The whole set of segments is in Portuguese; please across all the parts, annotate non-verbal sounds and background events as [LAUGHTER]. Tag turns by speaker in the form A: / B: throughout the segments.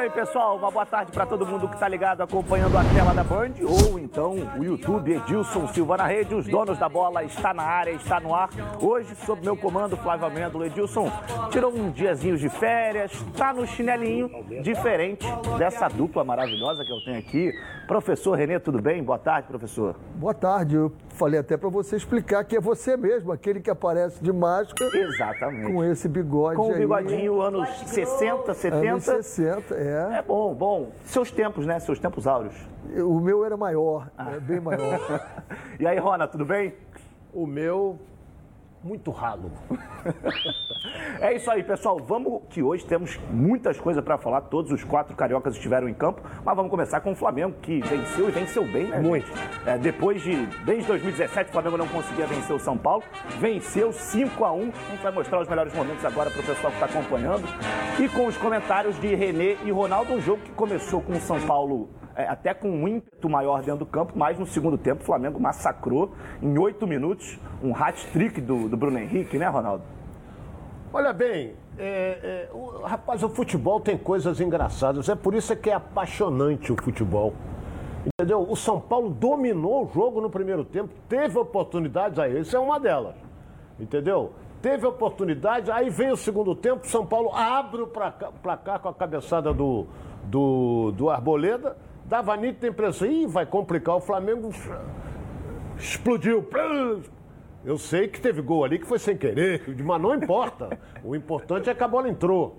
A: bem, pessoal? Uma boa tarde para todo mundo que está ligado acompanhando a tela da Band ou então o YouTube Edilson Silva na rede. Os donos da bola está na área, está no ar. Hoje, sob meu comando, Flávio Amêndola. Edilson tirou um diazinho de férias, está no chinelinho, diferente dessa dupla maravilhosa que eu tenho aqui. Professor Renê, tudo bem? Boa tarde, professor.
B: Boa tarde. Eu falei até para você explicar que é você mesmo, aquele que aparece de máscara.
A: Exatamente.
B: Com esse bigode
A: Com o
B: aí.
A: bigodinho, anos 60, 70.
B: Anos 60, é.
A: É bom, bom. Seus tempos, né? Seus tempos áureos.
B: O meu era maior, é bem maior. [LAUGHS]
A: E aí, Rona, tudo bem?
C: O meu, muito ralo. [LAUGHS]
A: É isso aí, pessoal. Vamos que hoje temos muitas coisas para falar. Todos os quatro cariocas estiveram em campo, mas vamos começar com o Flamengo, que venceu e venceu bem, né?
C: Muito.
A: É, depois de, desde 2017, o Flamengo não conseguia vencer o São Paulo. Venceu 5 a 1 A gente vai mostrar os melhores momentos agora para o pessoal que está acompanhando. E com os comentários de Renê e Ronaldo, um jogo que começou com o São Paulo até com um ímpeto maior dentro do campo, mas no segundo tempo o Flamengo massacrou em oito minutos um hat-trick do, do Bruno Henrique, né, Ronaldo?
C: Olha bem, é, é, o- rapaz, o futebol tem coisas engraçadas. É por isso que é apaixonante o futebol. Entendeu? O São Paulo dominou o jogo no primeiro tempo, teve oportunidades aí, isso é uma delas. Entendeu? Teve oportunidade, aí vem o segundo tempo, São Paulo abre o placa- placar com a cabeçada do, do, do Arboleda, dava nítida impressão, ih, vai complicar o Flamengo, explodiu. Eu sei que teve gol ali que foi sem querer, [LAUGHS] mas não importa. O importante é que a bola entrou.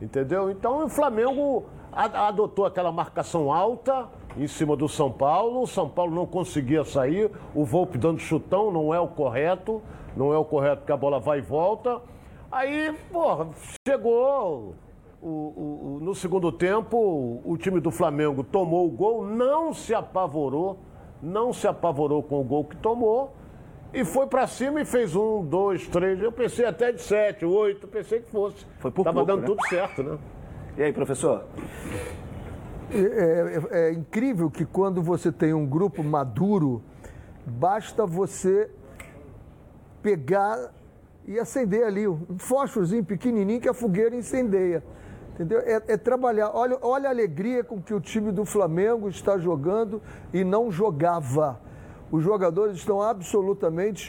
C: Entendeu? Então o Flamengo adotou aquela marcação alta em cima do São Paulo. O São Paulo não conseguia sair. O Volpe dando chutão não é o correto. Não é o correto porque a bola vai e volta. Aí, porra, chegou o- o- o- no segundo tempo, o time do Flamengo tomou o gol, não se apavorou, não se apavorou com o gol que tomou e foi pra cima e fez um, dois, três. Eu pensei até de sete, oito, pensei que fosse.
A: Foi por
C: Tava
A: pouco,
C: dando
A: né?
C: tudo certo, né?
A: E aí, professor?
B: É, é- é incrível que quando você tem um grupo maduro, basta você pegar e acender ali um fósforozinho pequenininho que a fogueira incendeia. Entendeu? É, é trabalhar. Olha, olha a alegria com que o time do Flamengo está jogando e não jogava. Os jogadores estão absolutamente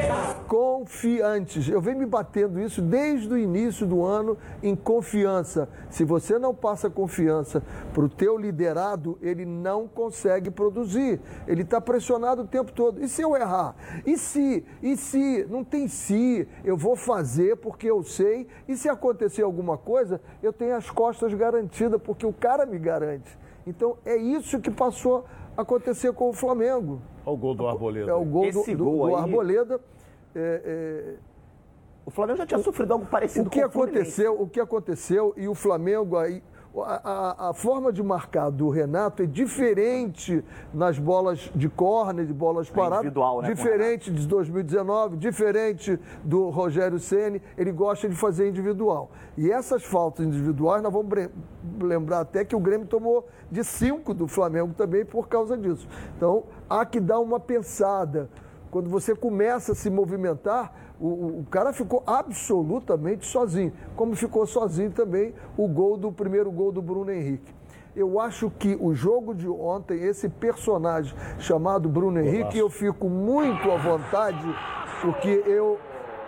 B: confiantes. Eu venho me batendo isso desde o início do ano em confiança. Se você não passa confiança para o teu liderado, ele não consegue produzir. Ele está pressionado o tempo todo. E se eu errar? E se? E se? Não tem se. Eu vou fazer porque eu sei. E se acontecer alguma coisa, eu tenho as costas garantidas porque o cara me garante. Então é isso que passou a acontecer com o Flamengo.
C: Olha o gol do Arboleda.
B: É o gol do,
A: Esse
B: do-
A: gol
B: do
A: aí-
B: Arboleda. É,
A: O Flamengo já tinha sofrido algo
B: é,
A: parecido
B: o que
A: com o
B: aconteceu, o que aconteceu e o Flamengo aí. A, a- forma de marcar do Renato é diferente nas bolas de córner, de bolas paradas.
A: individual, né,
B: Diferente de 2019, diferente do Rogério Ceni. Ele gosta de fazer individual. E essas faltas individuais, nós vamos lembrar até que o Grêmio tomou de cinco do Flamengo também por causa disso. Então, há que dar uma pensada. Quando você começa a se movimentar, o, o- cara ficou absolutamente sozinho. Como ficou sozinho também o gol do primeiro gol do Bruno Henrique. Eu acho que o jogo de ontem, esse personagem chamado Bruno Henrique, eu fico muito à vontade, porque eu,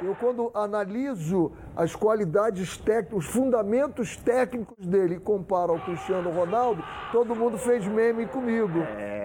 B: eu quando analiso as qualidades técnicas, os fundamentos técnicos dele e comparo ao Cristiano Ronaldo, todo mundo fez meme comigo.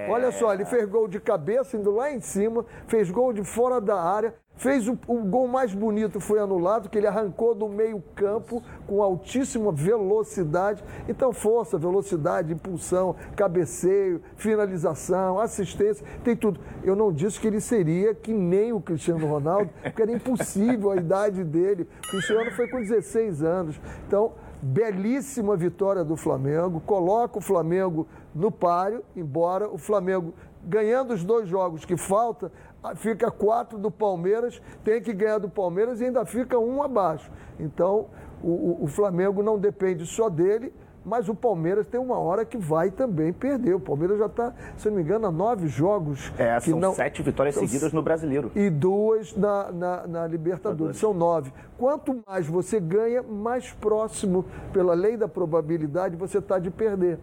B: Olha só, ele fez gol de cabeça, indo lá em cima, fez gol de fora da área, fez o, o gol mais bonito, foi anulado, que ele arrancou do meio campo com altíssima velocidade. Então, força, velocidade, impulsão, cabeceio, finalização, assistência, tem tudo. Eu não disse que ele seria que nem o Cristiano Ronaldo, [LAUGHS] porque era impossível a idade dele. O Cristiano foi com 16 anos. Então, belíssima vitória do Flamengo, coloca o Flamengo no páreo, embora o Flamengo ganhando os dois jogos que falta, fica quatro do Palmeiras, tem que ganhar do Palmeiras e ainda fica um abaixo. Então, o, o- Flamengo não depende só dele, Mas o Palmeiras tem uma hora que vai também perder. O Palmeiras já está, se não me engano, a nove jogos.
A: É, são
B: não...
A: sete vitórias seguidas no Brasileiro.
B: E duas na, na, na Libertadores. São nove. Quanto mais você ganha, mais próximo, pela lei da probabilidade, você está de perder.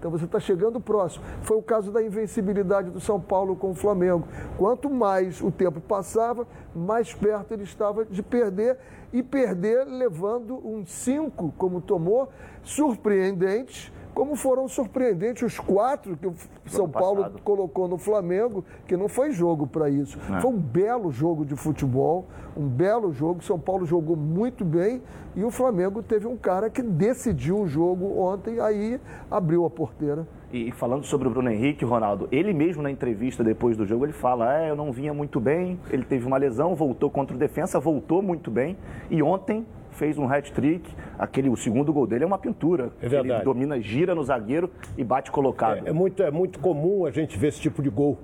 B: Então você está chegando próximo. Foi o caso da invencibilidade do São Paulo com o Flamengo. Quanto mais o tempo passava, mais perto ele estava de perder e perder levando um 5, como tomou, surpreendente como foram surpreendentes os quatro que o São Paulo colocou no Flamengo, que não foi jogo para isso. É. Foi um belo jogo de futebol, um belo jogo. São Paulo jogou muito bem e o Flamengo teve um cara que decidiu o jogo ontem, aí abriu a porteira.
A: E falando sobre o Bruno Henrique, Ronaldo, ele mesmo na entrevista depois do jogo, ele fala: é, eu não vinha muito bem, ele teve uma lesão, voltou contra o defensa, voltou muito bem. E ontem fez um hat-trick. Aquele, o segundo gol dele é uma pintura.
C: É verdade.
A: Ele domina, gira no zagueiro e bate colocado.
C: É, é, muito, é muito comum a gente ver esse tipo de gol.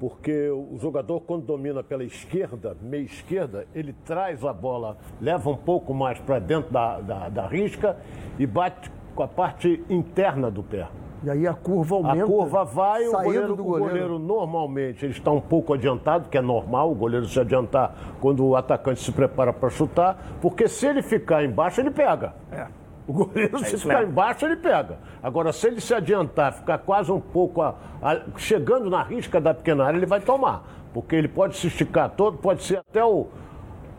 C: Porque o jogador, quando domina pela esquerda, meia esquerda, ele traz a bola, leva um pouco mais para dentro da, da, da risca e bate com a parte interna do pé.
B: E aí a curva aumenta.
C: A curva vai, o goleiro, do goleiro. o goleiro normalmente ele está um pouco adiantado, que é normal o goleiro se adiantar quando o atacante se prepara para chutar, porque se ele ficar embaixo, ele pega. É. O goleiro, é [LAUGHS] se ficar embaixo, ele pega. Agora, se ele se adiantar, ficar quase um pouco a, a, chegando na risca da pequena área, ele vai tomar. Porque ele pode se esticar todo, pode ser até o.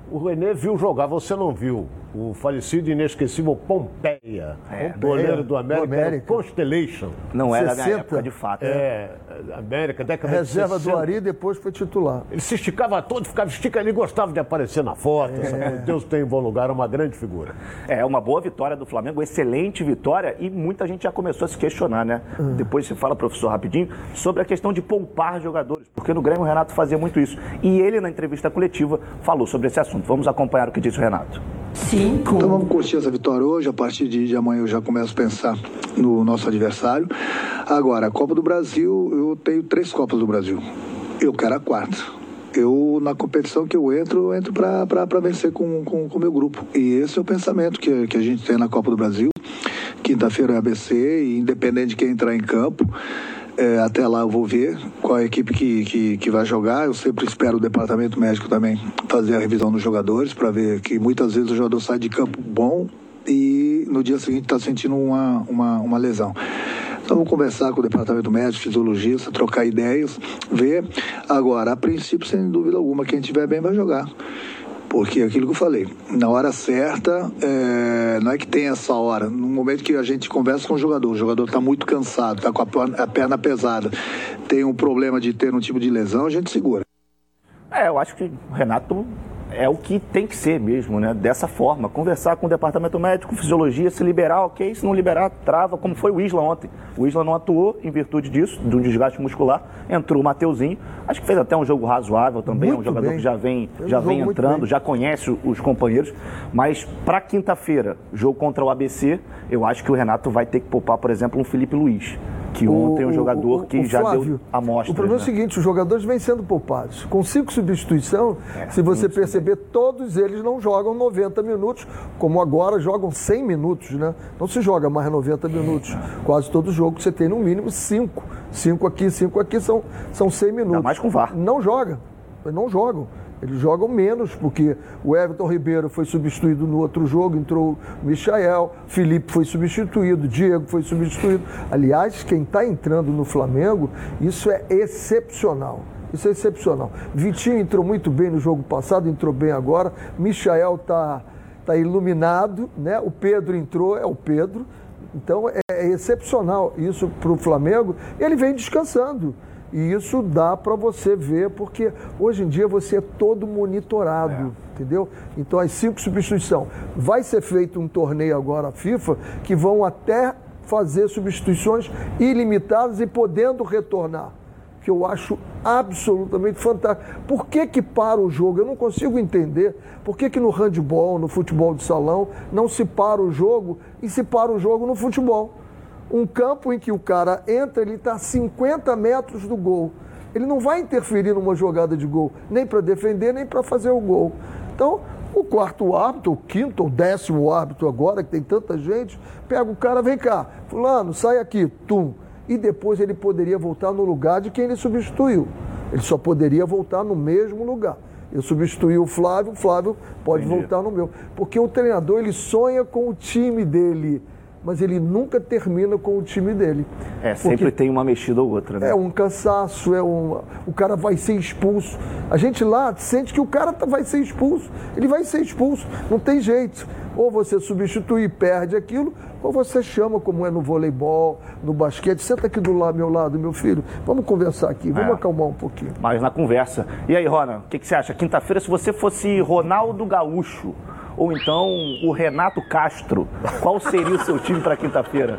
C: O Renê viu jogar, você não viu o falecido e inesquecível Pompeia, é, goleiro do América, do América. Constellation.
A: Não era 60. na época, de fato.
C: É, América, década
B: Reserva
C: de
B: 60. do Ari, depois foi titular.
C: Ele se esticava todo, ficava estica, ele gostava de aparecer na foto. É. Deus tem em bom lugar, uma grande figura.
A: É, uma boa vitória do Flamengo, excelente vitória e muita gente já começou a se questionar, né? Hum. Depois você fala, professor, rapidinho, sobre a questão de poupar jogadores, porque no Grêmio o Renato fazia muito isso. E ele, na entrevista coletiva, falou sobre esse assunto. Vamos acompanhar o que disse o Renato.
D: Cinco. Então vamos curtir essa vitória hoje. A partir de, de amanhã eu já começo a pensar no nosso adversário. Agora, a Copa do Brasil, eu tenho três Copas do Brasil. Eu quero a quarta. Eu, na competição que eu entro, eu entro para vencer com o com, com meu grupo. E esse é o pensamento que, que a gente tem na Copa do Brasil. Quinta-feira é ABC, e independente de quem entrar em campo, é, até lá eu vou ver qual a equipe que, que, que, vai jogar. Eu sempre espero o departamento médico também fazer a revisão dos jogadores para ver que muitas vezes o jogador sai de campo bom e no dia seguinte está sentindo uma, uma, uma lesão. Então vamos conversar com o departamento médico, fisiologista, trocar ideias, ver. Agora, a princípio, sem dúvida alguma, quem estiver bem vai jogar. Porque aquilo que eu falei, na hora certa, é, não é que tem essa hora. No momento que a gente conversa com o jogador, o jogador está muito cansado, está com a, perna pesada, tem um problema de ter um tipo de lesão, a gente segura.
A: É, eu acho que o Renato é o que tem que ser mesmo, né? Dessa forma. Conversar com o departamento médico, fisiologia, se liberar, ok. Se não liberar, trava, como foi o Isla ontem. O Isla não atuou em virtude disso, de um desgaste muscular. Entrou o Mateuzinho. Acho que fez até um jogo razoável também. Muito é um jogador bem. que já vem, já vem entrando, já conhece os companheiros. Mas para quinta-feira, jogo contra o ABC, eu acho que o Renato vai ter que poupar, por exemplo, um Felipe Luiz que ontem o, um jogador o, que o já Flávio, deu amostra.
B: O problema né? é o seguinte, os jogadores vêm sendo poupados. Com cinco substituições, é, se você perceber, todos eles não jogam 90 minutos, como agora jogam 100 minutos, né? Não se joga mais 90 minutos. Quase todo jogo você tem no mínimo cinco. Cinco aqui, cinco aqui, são, são 100 minutos. Ainda
A: mais com VAR.
B: Não joga. Não jogam. Eles jogam menos, porque o Everton Ribeiro foi substituído no outro jogo, entrou o Michael, Felipe foi substituído, Diego foi substituído. Aliás, quem está entrando no Flamengo, isso é excepcional. Isso é excepcional. Vitinho entrou muito bem no jogo passado, entrou bem agora. Michael está tá iluminado, né? O Pedro entrou, é o Pedro. Então é, é excepcional isso para o Flamengo. Ele vem descansando. E isso dá para você ver, porque hoje em dia você é todo monitorado, é. entendeu? Então, as cinco substituições. Vai ser feito um torneio agora, a FIFA, que vão até fazer substituições ilimitadas e podendo retornar. Que eu acho absolutamente fantástico. Por que, que para o jogo? Eu não consigo entender. Por que, que no handball, no futebol de salão, não se para o jogo e se para o jogo no futebol? Um campo em que o cara entra, ele está a 50 metros do gol. Ele não vai interferir numa jogada de gol, nem para defender, nem para fazer o gol. Então, O quarto árbitro, o quinto ou décimo árbitro agora, que tem tanta gente, pega o cara, vem cá, fulano, sai aqui, tum. E depois ele poderia voltar no lugar de quem ele substituiu. Ele só poderia voltar no mesmo lugar. Eu substituí o Flávio, o Flávio pode Entendi. voltar no meu. Porque o treinador, ele sonha com o time dele mas ele nunca termina com o time dele.
A: É, sempre tem uma mexida ou outra, né?
B: É um cansaço, é um, o cara vai ser expulso. A gente lá sente que o cara tá, vai ser expulso. Ele vai ser expulso, não tem jeito. Ou você substitui e perde aquilo, ou você chama, como é no voleibol, no basquete. Senta aqui do lado, meu lado, meu filho. Vamos conversar aqui, vamos é. acalmar um pouquinho.
A: Mas na conversa. E aí, Rona, o que, que você acha? Quinta-feira, se você fosse Ronaldo Gaúcho, ou então o Renato Castro. Qual seria o seu time para quinta-feira?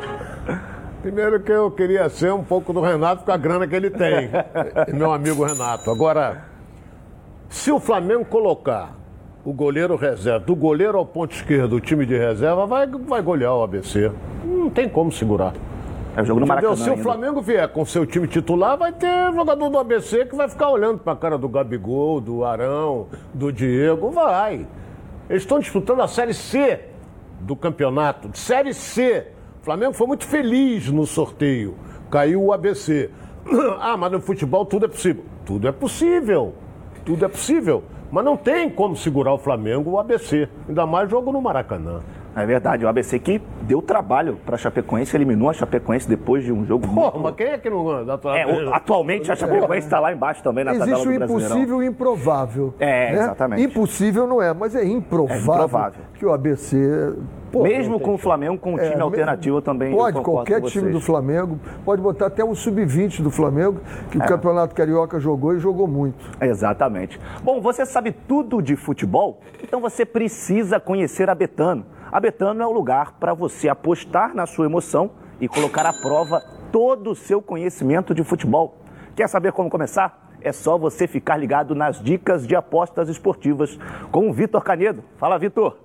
C: Primeiro que eu queria ser um pouco do Renato com a grana que ele tem. meu amigo Renato. Agora, se o Flamengo colocar o goleiro reserva, do goleiro ao ponto esquerdo, o time de reserva, vai, vai golear o ABC. Não tem como segurar.
A: É o jogo no Maracanã.
C: Se o Flamengo vier com seu time titular, vai ter jogador do ABC que vai ficar olhando para a cara do Gabigol, do Arão, do Diego. Vai. Eles estão disputando a Série C do campeonato. Série C. O Flamengo foi muito feliz no sorteio. Caiu o ABC. [CLEARS THROAT] Ah, mas no futebol tudo é possível. Tudo é possível. Tudo é possível. Mas não tem como segurar o Flamengo o ABC. Ainda mais jogo no Maracanã.
A: É verdade, o ABC que deu trabalho para a Chapecoense, eliminou a Chapecoense depois de um jogo
C: Pô, muito... mas quem é que não
A: é, o, Atualmente a Chapecoense está lá embaixo também na
B: Existe
A: tabela
B: do o impossível e improvável.
A: É, né? exatamente.
B: Impossível não é, mas é improvável, é improvável. que o ABC
A: Pô, Mesmo com o Flamengo, com um é, time alternativo também.
B: Pode, qualquer time do Flamengo. Pode botar até um sub-20 do Flamengo, que é. o Campeonato Carioca jogou e jogou muito.
A: Exatamente. Bom, você sabe tudo de futebol? Então você precisa conhecer a Betano. A Betano é o lugar para você apostar na sua emoção e colocar à prova todo o seu conhecimento de futebol. Quer saber como começar? É só você ficar ligado nas dicas de apostas esportivas com o Vitor Canedo. Fala, Vitor!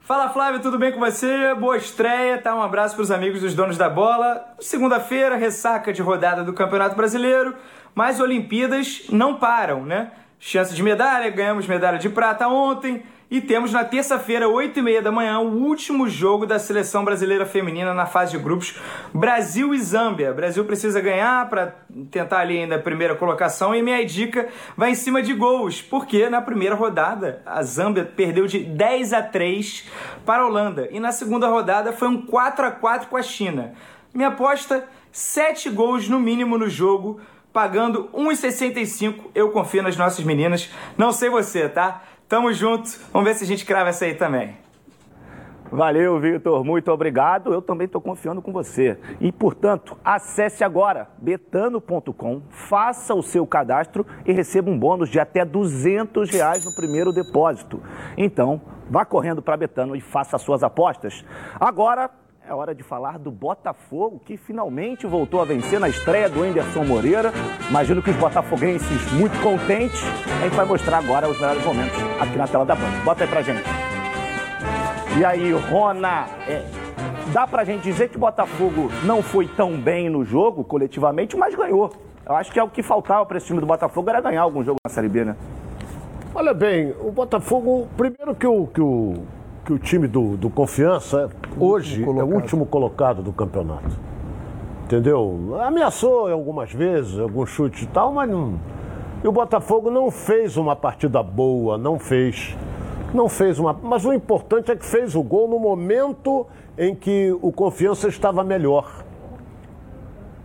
E: Fala Flávio, tudo bem com você? Boa estreia, tá? Um abraço para os amigos dos donos da bola. Segunda-feira, ressaca de rodada do Campeonato Brasileiro, mas Olimpíadas não param, né? Chance de medalha, ganhamos medalha de prata ontem. E temos na terça-feira, 8 e meia da manhã, o último jogo da seleção brasileira feminina na fase de grupos, Brasil e Zâmbia. Brasil precisa ganhar para tentar ali ainda a primeira colocação e minha dica vai em cima de gols, porque na primeira rodada a Zâmbia perdeu de 10 a 3 para a Holanda e na segunda rodada foi um 4 a 4 com a China. Minha aposta, 7 gols no mínimo no jogo, pagando 1,65. Eu confio nas nossas meninas. Não sei você, tá? Tamo junto. Vamos ver se a gente crava essa aí também.
A: Valeu, Vitor. Muito obrigado. Eu também estou confiando com você. E, portanto, acesse agora betano.com, faça o seu cadastro e receba um bônus de até 200 reais no primeiro depósito. Então, vá correndo para Betano e faça as suas apostas. Agora, é hora de falar do Botafogo, que finalmente voltou a vencer na estreia do Anderson Moreira. Imagino que os botafoguenses muito contentes. A gente vai mostrar agora os melhores momentos aqui na tela da Band. Bota aí pra gente. E aí, Rona, é, dá pra gente dizer que o Botafogo não foi tão bem no jogo, coletivamente, mas ganhou. Eu acho que é o que faltava para esse time do Botafogo era ganhar algum jogo na Série B, né?
C: Olha bem, o Botafogo, primeiro que o, que o que o time do, do Confiança hoje é o último colocado do campeonato. Entendeu? Ameaçou algumas vezes, algum chute e tal, mas não. E o Botafogo não fez uma partida boa, não fez. Não fez uma. Mas o importante é que fez o gol no momento em que o Confiança estava melhor.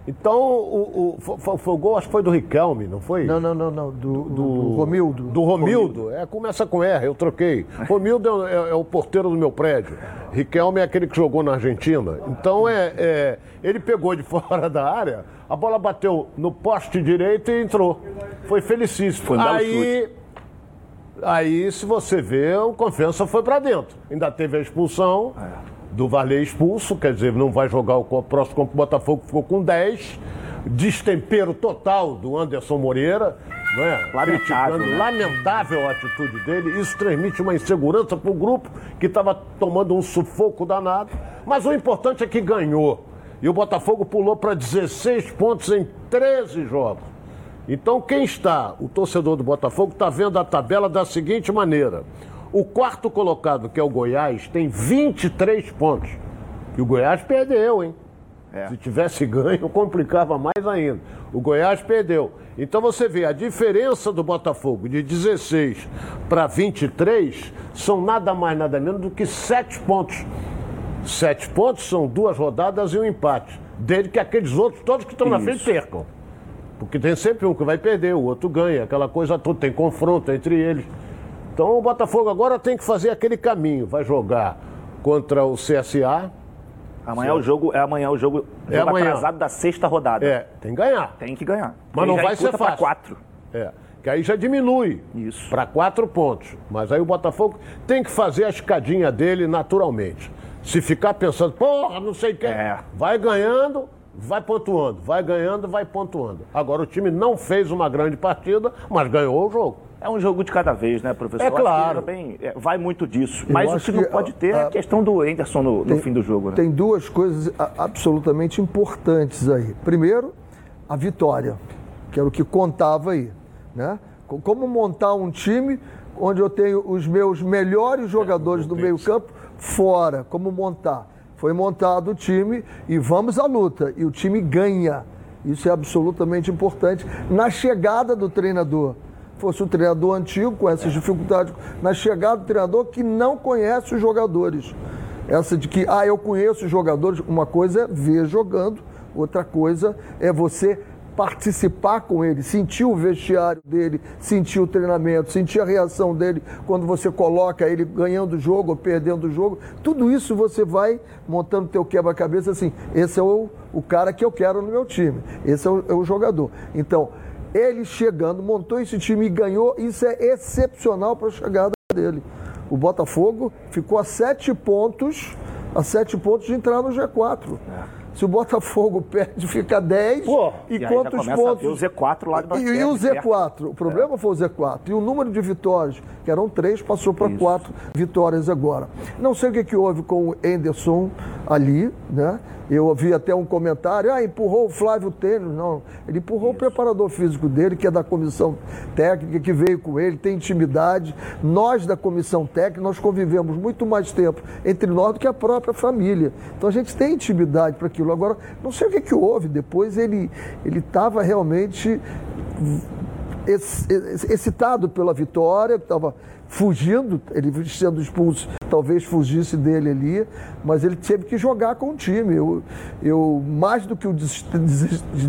C: Então, o, o, foi, foi, o gol, acho que foi do Riquelme, não foi?
B: Não, não, não, não. Do, do, do Romildo.
C: Do Romildo. É, começa com R, eu troquei. [LAUGHS] Romildo é, é, é, o porteiro do meu prédio. Riquelme é aquele que jogou na Argentina. Então, é, é, ele pegou de [LAUGHS] fora da área, a bola bateu no poste direito e entrou. Foi felicíssimo. Foi um aí, aí, se você vê, o Confiança foi para dentro. Ainda teve a expulsão. É do Varley expulso, quer dizer, não vai jogar o próximo contra o Botafogo, ficou com 10. Destempero total do Anderson Moreira, não é? Lamentável, né? lamentável a atitude dele. Isso transmite uma insegurança para o grupo que estava tomando um sufoco danado. Mas o importante é que ganhou. E o Botafogo pulou para 16 pontos em 13 jogos. Então, quem está, o torcedor do Botafogo, está vendo a tabela da seguinte maneira: O quarto colocado, que é o Goiás, tem 23 pontos. E o Goiás perdeu, hein? É. Se tivesse ganho, complicava mais ainda. O Goiás perdeu. Então você vê, a diferença do Botafogo de 16 para 23 são nada mais, nada menos do que 7 pontos. 7 pontos são duas rodadas e um empate. Desde que aqueles outros, todos que estão na frente, percam. Porque tem sempre um que vai perder, o outro ganha, aquela coisa toda, tem confronto entre eles. Então o Botafogo agora tem que fazer aquele caminho. Vai jogar contra o CSA,
A: Amanhã é o jogo, é amanhã o jogo,
C: é jogo amanhã.
A: atrasado da sexta rodada.
C: É, tem que ganhar.
A: Tem que ganhar.
C: Mas não vai ser fácil.
A: quatro.
C: É, que aí já diminui para quatro pontos. Mas aí o Botafogo tem que fazer a escadinha dele naturalmente. Se ficar pensando, porra, não sei o que, é. vai ganhando, vai pontuando, vai ganhando, vai pontuando. Agora o time não fez uma grande partida, mas ganhou o jogo.
A: É um jogo de cada vez, né, professor?
C: É claro.
A: Também é, vai muito disso. Eu Mas o que não pode ter a, é a questão do Anderson no, tem, no, fim do jogo. Né?
B: Tem duas coisas absolutamente importantes aí. Primeiro, a vitória, que era o que contava aí. Né? Como montar um time onde eu tenho os meus melhores jogadores do meio-campo fora. Como montar? Foi montado o time e vamos à luta. E o time ganha. Isso é absolutamente importante na chegada do treinador fosse um treinador antigo, com essas dificuldades, na chegada do treinador que não conhece os jogadores. Essa de que, ah, eu conheço os jogadores, uma coisa é ver jogando, outra coisa é você participar com ele, sentir o vestiário dele, sentir o treinamento, sentir a reação dele quando você coloca ele ganhando o jogo ou perdendo o jogo. Tudo isso você vai montando teu quebra-cabeça assim, esse é o, o cara que eu quero no meu time, esse é o, é o jogador. Então, ele chegando, montou esse time e ganhou, isso é excepcional para a chegada dele. O Botafogo ficou a sete pontos, a sete pontos de entrar no G4. É. Se o Botafogo [LAUGHS] perde, fica 10. Pô, e, e quantos pontos?
A: o Z4 lá de
B: E, e o Z4. O problema é. foi o Z4. E o número de vitórias, que eram três, passou para quatro vitórias agora. Não sei o que, que houve com o Enderson ali, né? Eu ouvi até um comentário, ah, empurrou o Flávio Tênis. Não, ele empurrou Isso. o preparador físico dele, que é da comissão técnica, que veio com ele, tem intimidade. Nós, da comissão técnica, nós convivemos muito mais tempo entre nós do que a própria família. Então a gente tem intimidade para aquilo. Agora, não sei o que, que houve. Depois ele estava realmente excitado pela vitória, estava fugindo, ele sendo expulso, talvez fugisse dele ali, mas ele teve que jogar com o time. Eu, eu mais do que o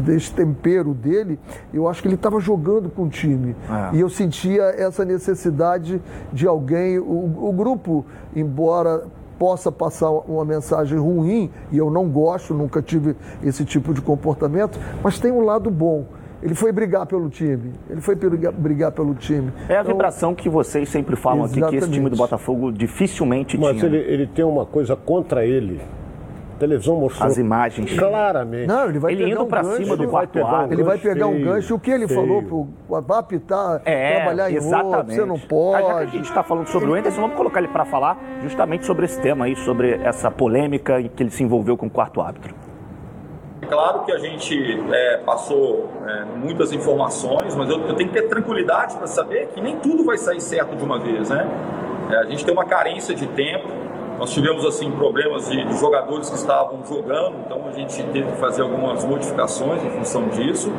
B: destempero dele, eu acho que ele estava jogando com o time. É. E eu sentia essa necessidade de alguém. O, o grupo, embora possa passar uma mensagem ruim, e eu não gosto, nunca tive esse tipo de comportamento, mas tem um lado bom ele foi brigar pelo time. Ele foi brigar, pelo time.
A: É a então, vibração que vocês sempre falam exatamente. aqui, que esse time do Botafogo dificilmente
C: Mas
A: tinha.
C: Mas ele, ele tem uma coisa contra ele. A televisão mostrou.
A: As imagens.
C: Claramente.
B: Não, ele vai
A: ele
B: pegar
A: indo
B: um
A: para cima do quarto um
B: Ele vai pegar um gancho. O que ele feio. falou para apitar, é, trabalhar em exatamente. outro, você não pode.
A: já que a gente está falando sobre o Anderson, vamos colocar ele para falar justamente sobre esse tema aí, sobre essa polêmica em que ele se envolveu com o quarto árbitro.
F: Claro que a gente é, passou é, muitas informações, mas eu, eu, tenho que ter tranquilidade para saber que nem tudo vai sair certo de uma vez, né? É, a gente tem uma carência de tempo. Nós tivemos assim problemas de, de, jogadores que estavam jogando, então a gente teve que fazer algumas modificações em função disso.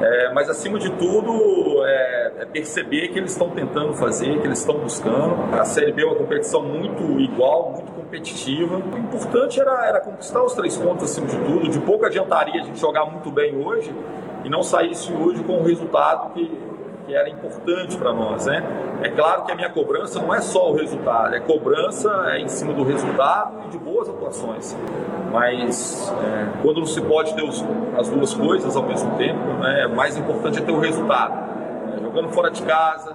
F: É, mas acima de tudo é, é perceber que eles estão tentando fazer, que eles estão buscando. A Série B é uma competição muito igual, muito competitiva. O importante era, era conquistar os três pontos acima de tudo. De pouco adiantaria a gente jogar muito bem hoje e não saísse hoje com um resultado que, que era importante para nós, né? É claro que a minha cobrança não é só o resultado, é cobrança é em cima do resultado e de boas atuações. Mas é, quando não se pode ter os, as duas coisas ao mesmo tempo, né, mais importante é ter o resultado. É, jogando fora de casa,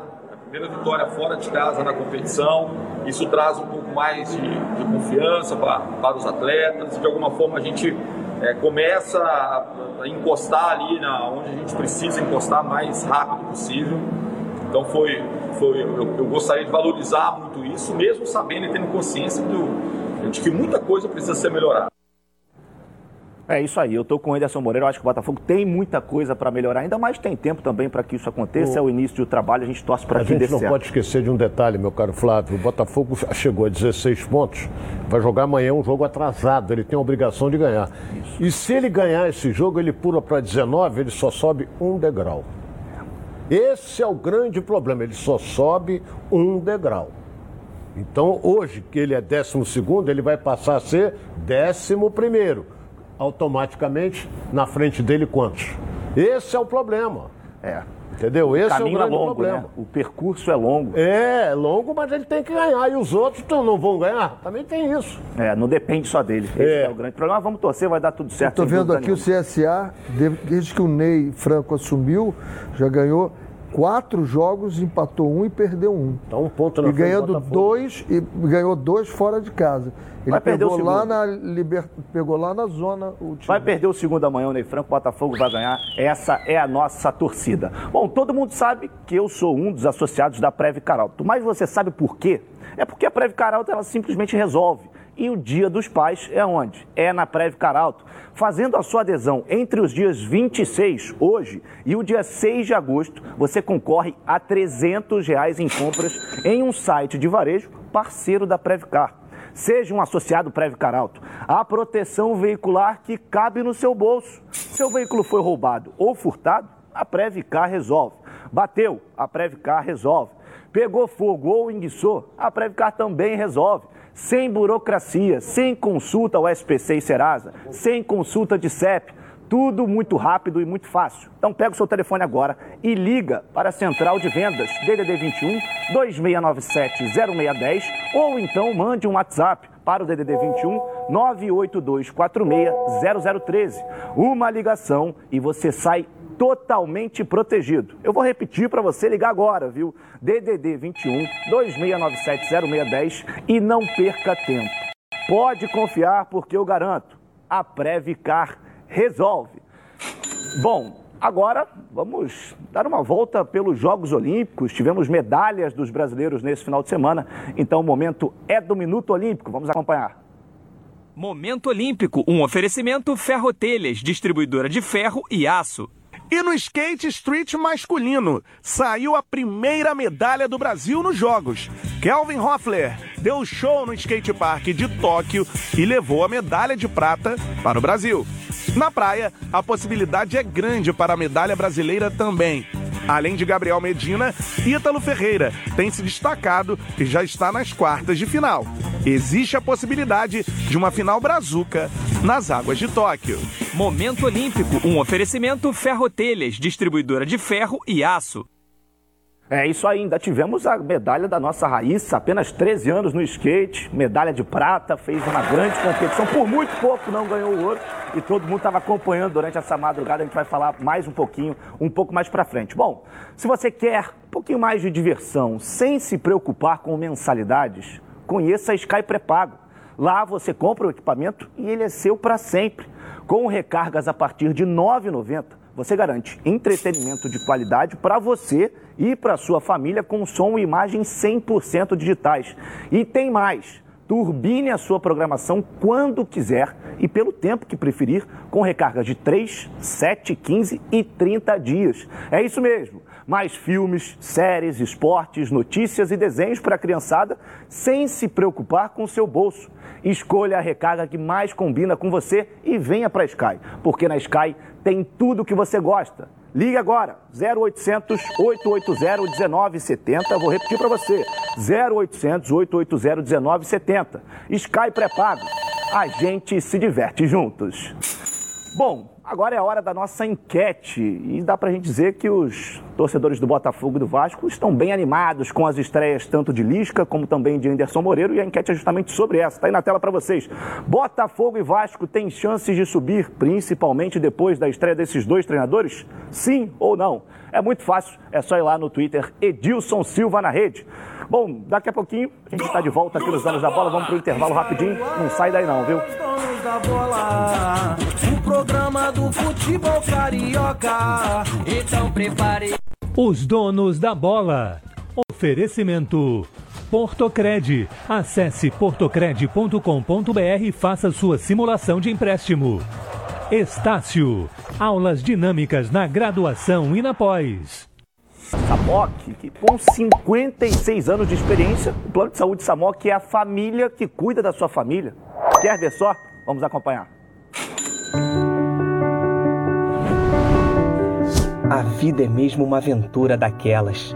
F: primeira vitória fora de casa na competição. Isso traz um pouco mais de, de confiança para os atletas. De alguma forma a gente é, começa a, encostar ali na, onde a gente precisa encostar mais rápido possível. Então foi, foi eu, eu gostaria de valorizar muito isso, mesmo sabendo e tendo consciência do, de que muita coisa precisa ser melhorada.
A: É isso aí, eu estou com o Anderson Moreira, eu acho que o Botafogo tem muita coisa para melhorar, ainda mais tem tempo também para que isso aconteça, o... é o início do trabalho, a gente torce para que
C: dê
A: certo. A
C: gente não pode esquecer de um detalhe, meu caro Flávio, o Botafogo chegou a 16 pontos, vai jogar amanhã um jogo atrasado, ele tem a obrigação de ganhar. Isso. E se ele ganhar esse jogo, ele pula para 19, ele só sobe um degrau. Esse é o grande problema, ele só sobe um degrau. Então, hoje, que ele é décimo segundo, ele vai passar a ser décimo primeiro. Automaticamente, na frente dele, quantos? Esse é o problema.
A: É.
C: Entendeu? Esse
A: o
C: é o grande
A: é longo,
C: problema.
A: Né? O percurso é longo.
C: É, é longo, mas ele tem que ganhar. E os outros não vão ganhar. Também tem isso.
A: É, não depende só dele. Esse é, é o grande problema. Vamos torcer, vai dar tudo certo.
B: Estou vendo aqui nenhuma. o CSA, desde que o Ney Franco assumiu, já ganhou quatro jogos, empatou um e perdeu um.
C: Então um ponto na
B: E ganhando dois, e ganhou dois fora de casa. Ele
A: vai
B: pegou lá na liber... pegou lá na zona
A: o Vai perder o segundo amanhã, o Ney Franco, o Botafogo vai ganhar. Essa é a nossa torcida. Bom, todo mundo sabe que eu sou um dos associados da Preve Caralto, mas você sabe por quê? É porque a Preve Caralto ela simplesmente resolve. E o Dia dos Pais é onde? É na Preve Caralto. Fazendo a sua adesão entre os dias 26, hoje, e o dia 6 de agosto, você concorre a 300 reais em compras em um site de varejo parceiro da Previcar. Seja um associado Previcar Alto. A proteção veicular que cabe no seu bolso. Seu veículo foi roubado ou furtado, a Previcar resolve. Bateu, a Previcar resolve. Pegou fogo ou enguiçou, a Previcar também resolve sem burocracia, sem consulta ao SPC e Serasa, sem consulta de CEP, tudo muito rápido e muito fácil. Então pega o seu telefone agora e liga para a Central de Vendas DDD 21 2697 0610 ou então mande um WhatsApp para o DDD 21 98246 0013. Uma ligação e você sai totalmente protegido. Eu vou repetir para você ligar agora, viu? DDD 21 2697 0610 e não perca tempo. Pode confiar porque eu garanto, a Previcar resolve. Bom, Agora, vamos dar uma volta pelos Jogos Olímpicos. Tivemos medalhas dos brasileiros nesse final de semana. Então, o momento é do Minuto Olímpico. Vamos acompanhar.
G: Momento Olímpico um oferecimento Ferrotelhas, distribuidora de ferro e aço.
H: E no skate street masculino, saiu a primeira medalha do Brasil nos Jogos. Kelvin Hoffler deu show no skate park de Tóquio e levou a medalha de prata para o Brasil. Na praia, a possibilidade é grande para a medalha brasileira também. Além de Gabriel Medina, Ítalo Ferreira tem se destacado e já está nas quartas de final. Existe a possibilidade de uma final brazuca nas águas de Tóquio.
G: Momento Olímpico, um oferecimento Ferrotelhas, distribuidora de ferro e aço.
A: É isso aí, ainda tivemos a medalha da nossa Raíssa, apenas 13 anos no skate, medalha de prata, fez uma grande competição, por muito pouco não ganhou o ouro e todo mundo estava acompanhando durante essa madrugada, a gente vai falar mais um pouquinho, um pouco mais para frente. Bom, se você quer um pouquinho mais de diversão, sem se preocupar com mensalidades, conheça a Sky Pré-Pago. Lá você compra o equipamento e ele é seu para sempre. Com recargas a partir de R$ 9,90 você garante entretenimento de qualidade para você e para sua família com som e imagem 100% digitais. E tem mais. Turbine a sua programação quando quiser e pelo tempo que preferir, com recarga de 3, 7, 15 e 30 dias. É isso mesmo. Mais filmes, séries, esportes, notícias e desenhos para a criançada sem se preocupar com o seu bolso. Escolha a recarga que mais combina com você e venha para a Sky, porque na Sky tem tudo o que você gosta. Ligue agora, 0800 880 1970. Vou repetir para você, 0800 880 1970. Sky pré-pago. A gente se diverte juntos. Bom, Agora é a hora da nossa enquete e dá pra gente dizer que os torcedores do Botafogo e do Vasco estão bem animados com as estreias tanto de Lisca como também de Anderson Moreiro e a enquete é justamente sobre essa. Tá aí na tela para vocês. Botafogo e Vasco têm chances de subir, principalmente depois da estreia desses dois treinadores? Sim ou não? É muito fácil, é só ir lá no Twitter Edilson Silva na rede. Bom, daqui a pouquinho a gente está de volta aqui nos Anos da Bola. Vamos para o intervalo rapidinho. Não sai daí não, viu? da bola, o programa do futebol
I: carioca. Então prepare. Os donos da bola. Oferecimento. Portocred. Acesse portocred.com.br e faça sua simulação de empréstimo. Estácio. Aulas dinâmicas na graduação e na pós.
A: Samok, que com 56 anos de experiência, o Plano de Saúde Samok é a família que cuida da sua família. Quer ver só? Vamos acompanhar.
J: A vida é mesmo uma aventura daquelas.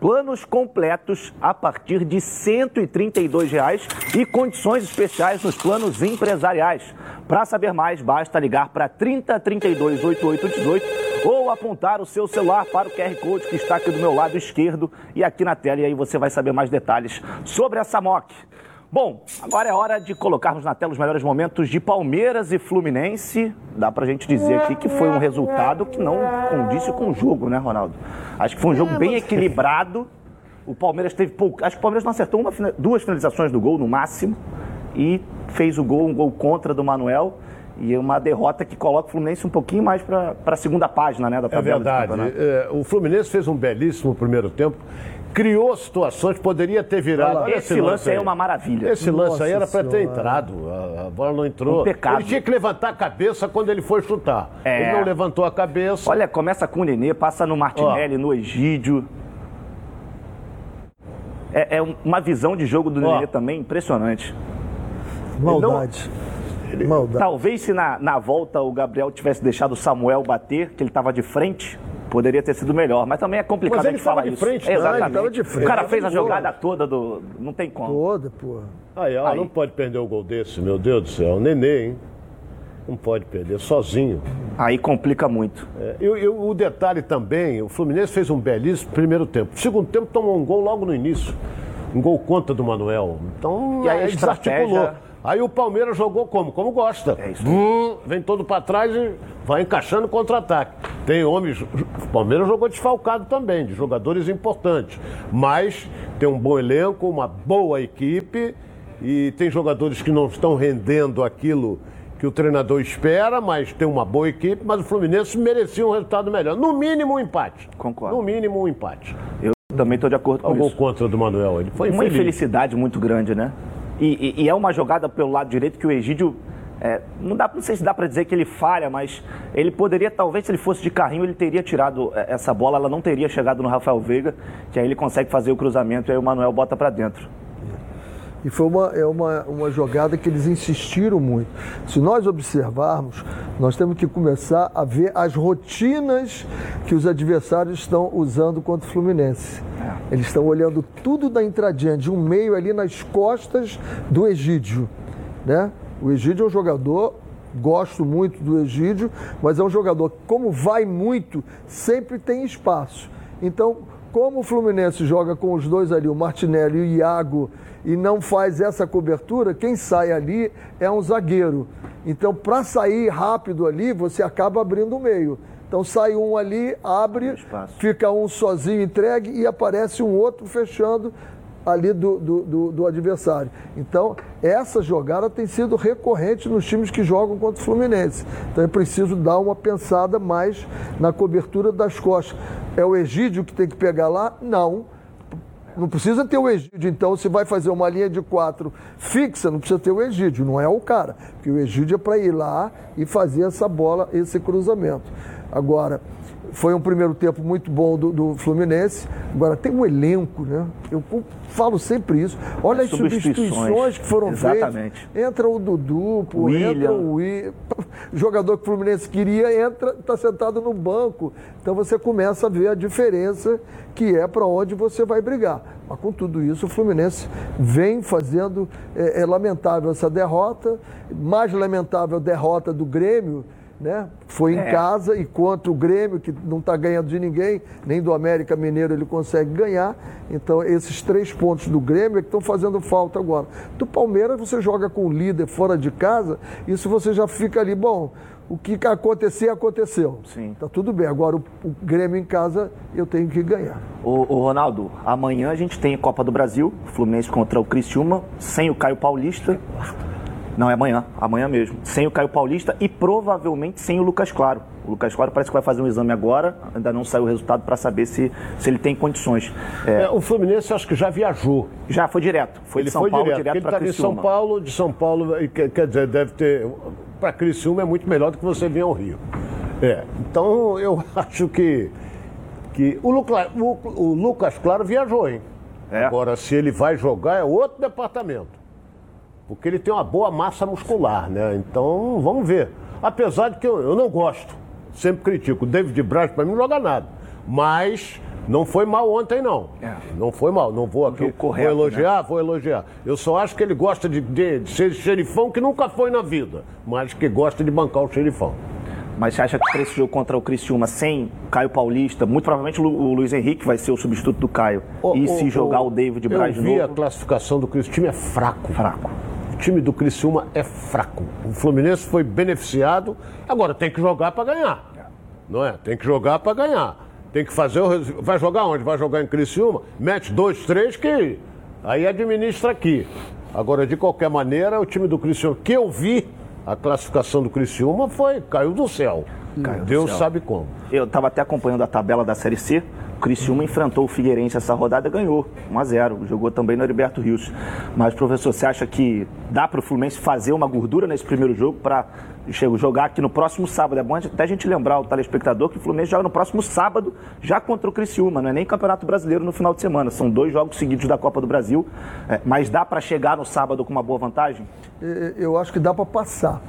A: planos completos a partir de 132 reais e condições especiais nos planos empresariais. Para saber mais, basta ligar para 3032 8818 ou apontar o seu celular para o QR Code que está aqui do meu lado esquerdo e aqui na tela, e aí você vai saber mais detalhes sobre essa MOC. Bom, agora é hora de colocarmos na tela os melhores momentos de Palmeiras e Fluminense. Dá pra gente dizer aqui que foi um resultado que não condisse com o jogo, né, Ronaldo? Acho que foi um jogo bem equilibrado. O Palmeiras teve pouco. Acho que o Palmeiras não acertou uma, duas finalizações do gol no máximo e fez o gol, um gol contra do Manuel. E uma derrota que coloca o Fluminense um pouquinho mais para a segunda página né, da
C: tabela. É verdade. É, o Fluminense fez um belíssimo primeiro tempo criou situações, poderia ter virado.
A: Olha, esse, esse lance, lance aí é uma maravilha.
C: Esse Nossa lance aí era para ter entrado. A, a, bola não entrou. Um
A: pecado.
C: Ele tinha que levantar a cabeça quando ele foi chutar. É. Ele não levantou a cabeça.
A: Olha, começa com o Nenê, passa no Martinelli, Ó. no Egídio. É, é, uma visão de jogo do Ó. Nenê também impressionante.
B: Maldade.
A: Ele, Maldade. Talvez se na, na volta o Gabriel tivesse deixado o Samuel bater, que ele estava de frente, Poderia ter sido melhor, mas também é complicado
C: mas ele
A: falar
C: de
A: isso.
C: Frente,
A: Exatamente.
C: Não, de frente.
A: O cara fez a jogada toda do. Não tem como.
B: Toda, porra.
C: Aí, ó, Aí. não pode perder o gol desse, meu Deus do céu. Nenê, hein? Não pode perder, sozinho.
A: Aí complica muito.
C: É, e, e, o detalhe também, o Fluminense fez um belíssimo primeiro tempo. Segundo tempo tomou um gol logo no início. Um gol contra do Manuel. Então,
A: e aí a estratégia...
C: Aí o Palmeiras jogou como? Como gosta.
A: É isso.
C: Hum, vem todo para trás e vai encaixando contra-ataque. Tem homens. O Palmeiras jogou desfalcado também, de jogadores importantes. Mas tem um bom elenco, uma boa equipe e tem jogadores que não estão rendendo aquilo que o treinador espera, mas tem uma boa equipe, mas o Fluminense merecia um resultado melhor. No mínimo um empate.
A: Concordo.
C: No mínimo um empate.
A: Eu também estou de acordo com
C: Algum
A: isso.
C: contra do Manuel. Ele foi
A: uma infelicidade muito grande, né? E, e, e, é uma jogada pelo lado direito que o Egídio é, não, dá, não sei se dá para dizer que ele falha, mas ele poderia, talvez, se ele fosse de carrinho, ele teria tirado é, essa bola, ela não teria chegado no Rafael Veiga, que aí ele consegue fazer o cruzamento e aí o Manuel bota para dentro.
B: E foi uma, é uma, uma jogada que eles insistiram muito. Se nós observarmos, nós temos que começar a ver as rotinas que os adversários estão usando contra o Fluminense. É. Eles estão olhando tudo da entradinha, de um meio ali nas costas do Egídio. Né? O Egídio é um jogador, gosto muito do Egídio, mas é um jogador que, como vai muito, sempre tem espaço. Então, como o Fluminense joga com os dois ali, o Martinelli e o Iago, e não faz essa cobertura, quem sai ali é um zagueiro. Então, para sair rápido ali, você acaba abrindo o meio. Então sai um ali, abre, fica um sozinho entregue e aparece um outro fechando ali do, do, do, do, adversário. Então, essa jogada tem sido recorrente nos times que jogam contra o Fluminense. Então, é preciso dar uma pensada mais na cobertura das costas. É o Egídio que tem que pegar lá? Não. Não precisa ter o Egídio, então, se vai fazer uma linha de quatro fixa, não precisa ter o Egídio, não é o cara. Porque o Egídio é para ir lá e fazer essa bola, esse cruzamento. Agora, foi um primeiro tempo muito bom do, do Fluminense. Agora, tem um elenco, né? Eu falo sempre isso. Olha as substituições, substituições que foram
A: Exatamente.
B: feitas. Entra o Dudu, pô,
A: William.
B: entra o William. [LAUGHS] Jogador que o Fluminense queria, entra, está sentado no banco. Então você começa a ver a diferença que é para onde você vai brigar. Mas com tudo isso, o Fluminense vem fazendo. É, é lamentável essa derrota, mais lamentável a derrota do Grêmio né? Foi em é. casa e contra o Grêmio, que não está ganhando de ninguém, nem do América Mineiro ele consegue ganhar. Então, esses três pontos do Grêmio é que estão fazendo falta agora. Do Palmeiras, você joga com o líder fora de casa, isso você já fica ali, bom, o que acontecer, aconteceu.
A: Sim.
B: Tá tudo bem. Agora, o, o Grêmio em casa, eu tenho que ganhar.
A: O, o, Ronaldo, amanhã a gente tem Copa do Brasil, Fluminense contra o Criciúma, sem o Caio Paulista. Não, é amanhã, amanhã mesmo. Sem o Caio Paulista e provavelmente sem o Lucas Claro. O Lucas Claro parece que vai fazer um exame agora, ainda não saiu o resultado para saber se, se ele tem condições.
C: É... É, o Fluminense acho que já viajou.
A: Já foi direto. Foi
C: ele
A: de São
C: foi
A: Paulo
C: direto,
A: direto,
C: para
A: Ele
C: está em São Paulo, de São Paulo, quer dizer, deve ter. Para Criciúma é muito melhor do que você vir ao Rio. É, então eu [LAUGHS] acho que, que o, Lucas, o, o Lucas Claro viajou, hein? É. Agora, se ele vai jogar, é outro departamento porque ele tem uma boa massa muscular, né? Então, vamos ver. Apesar de que eu, eu não gosto, sempre critico. O David Braz, para mim, não joga nada. Mas não foi mal ontem, não. É. Não foi mal. Não vou aqui correto, vou elogiar, né? vou elogiar. Eu só acho que ele gosta de, de, de ser xerifão que nunca foi na vida, mas que gosta de bancar o xerifão.
A: Mas você acha que para esse jogo contra o Criciúma, sem Caio Paulista, muito provavelmente o Luiz Henrique vai ser o substituto do Caio. e se jogar o David Braz
C: de
A: novo?
C: Eu vi a classificação do Criciúma, o time é fraco.
A: Fraco
C: time do Criciúma é fraco. O Fluminense foi beneficiado, agora tem que jogar para ganhar. Não é? Tem que jogar para ganhar. Tem que fazer o. Vai jogar onde? Vai jogar em Criciúma? Mete dois, três que aí administra aqui. Agora, de qualquer maneira, o time do Criciúma, que eu vi, a classificação do Criciúma foi. caiu do céu. Deus sabe como.
A: Eu estava até acompanhando a tabela da Série C. O Criciúma enfrentou o Figueirense essa rodada e ganhou 1 a 0 Jogou também no Heriberto Rios. Mas, professor, você acha que dá para o Fluminense fazer uma gordura nesse primeiro jogo para jogar aqui no próximo sábado? É bom até a gente lembrar o telespectador que o Fluminense joga no próximo sábado, já contra o Criciúma. Não é nem Campeonato Brasileiro no final de semana. São dois jogos seguidos da Copa do Brasil. É, mas dá para chegar no sábado com uma boa vantagem?
B: Eu acho que dá para passar.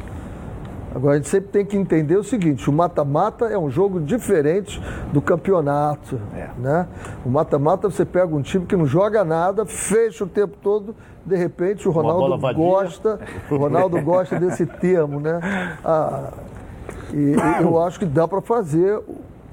B: Agora, a gente sempre tem que entender o seguinte: o mata-mata é um jogo diferente do campeonato. É. Né? O mata-mata, você pega um time que não joga nada, fecha o tempo todo, de repente o Ronaldo gosta, o Ronaldo [LAUGHS] gosta desse termo, né? Ah, e, eu acho que dá para fazer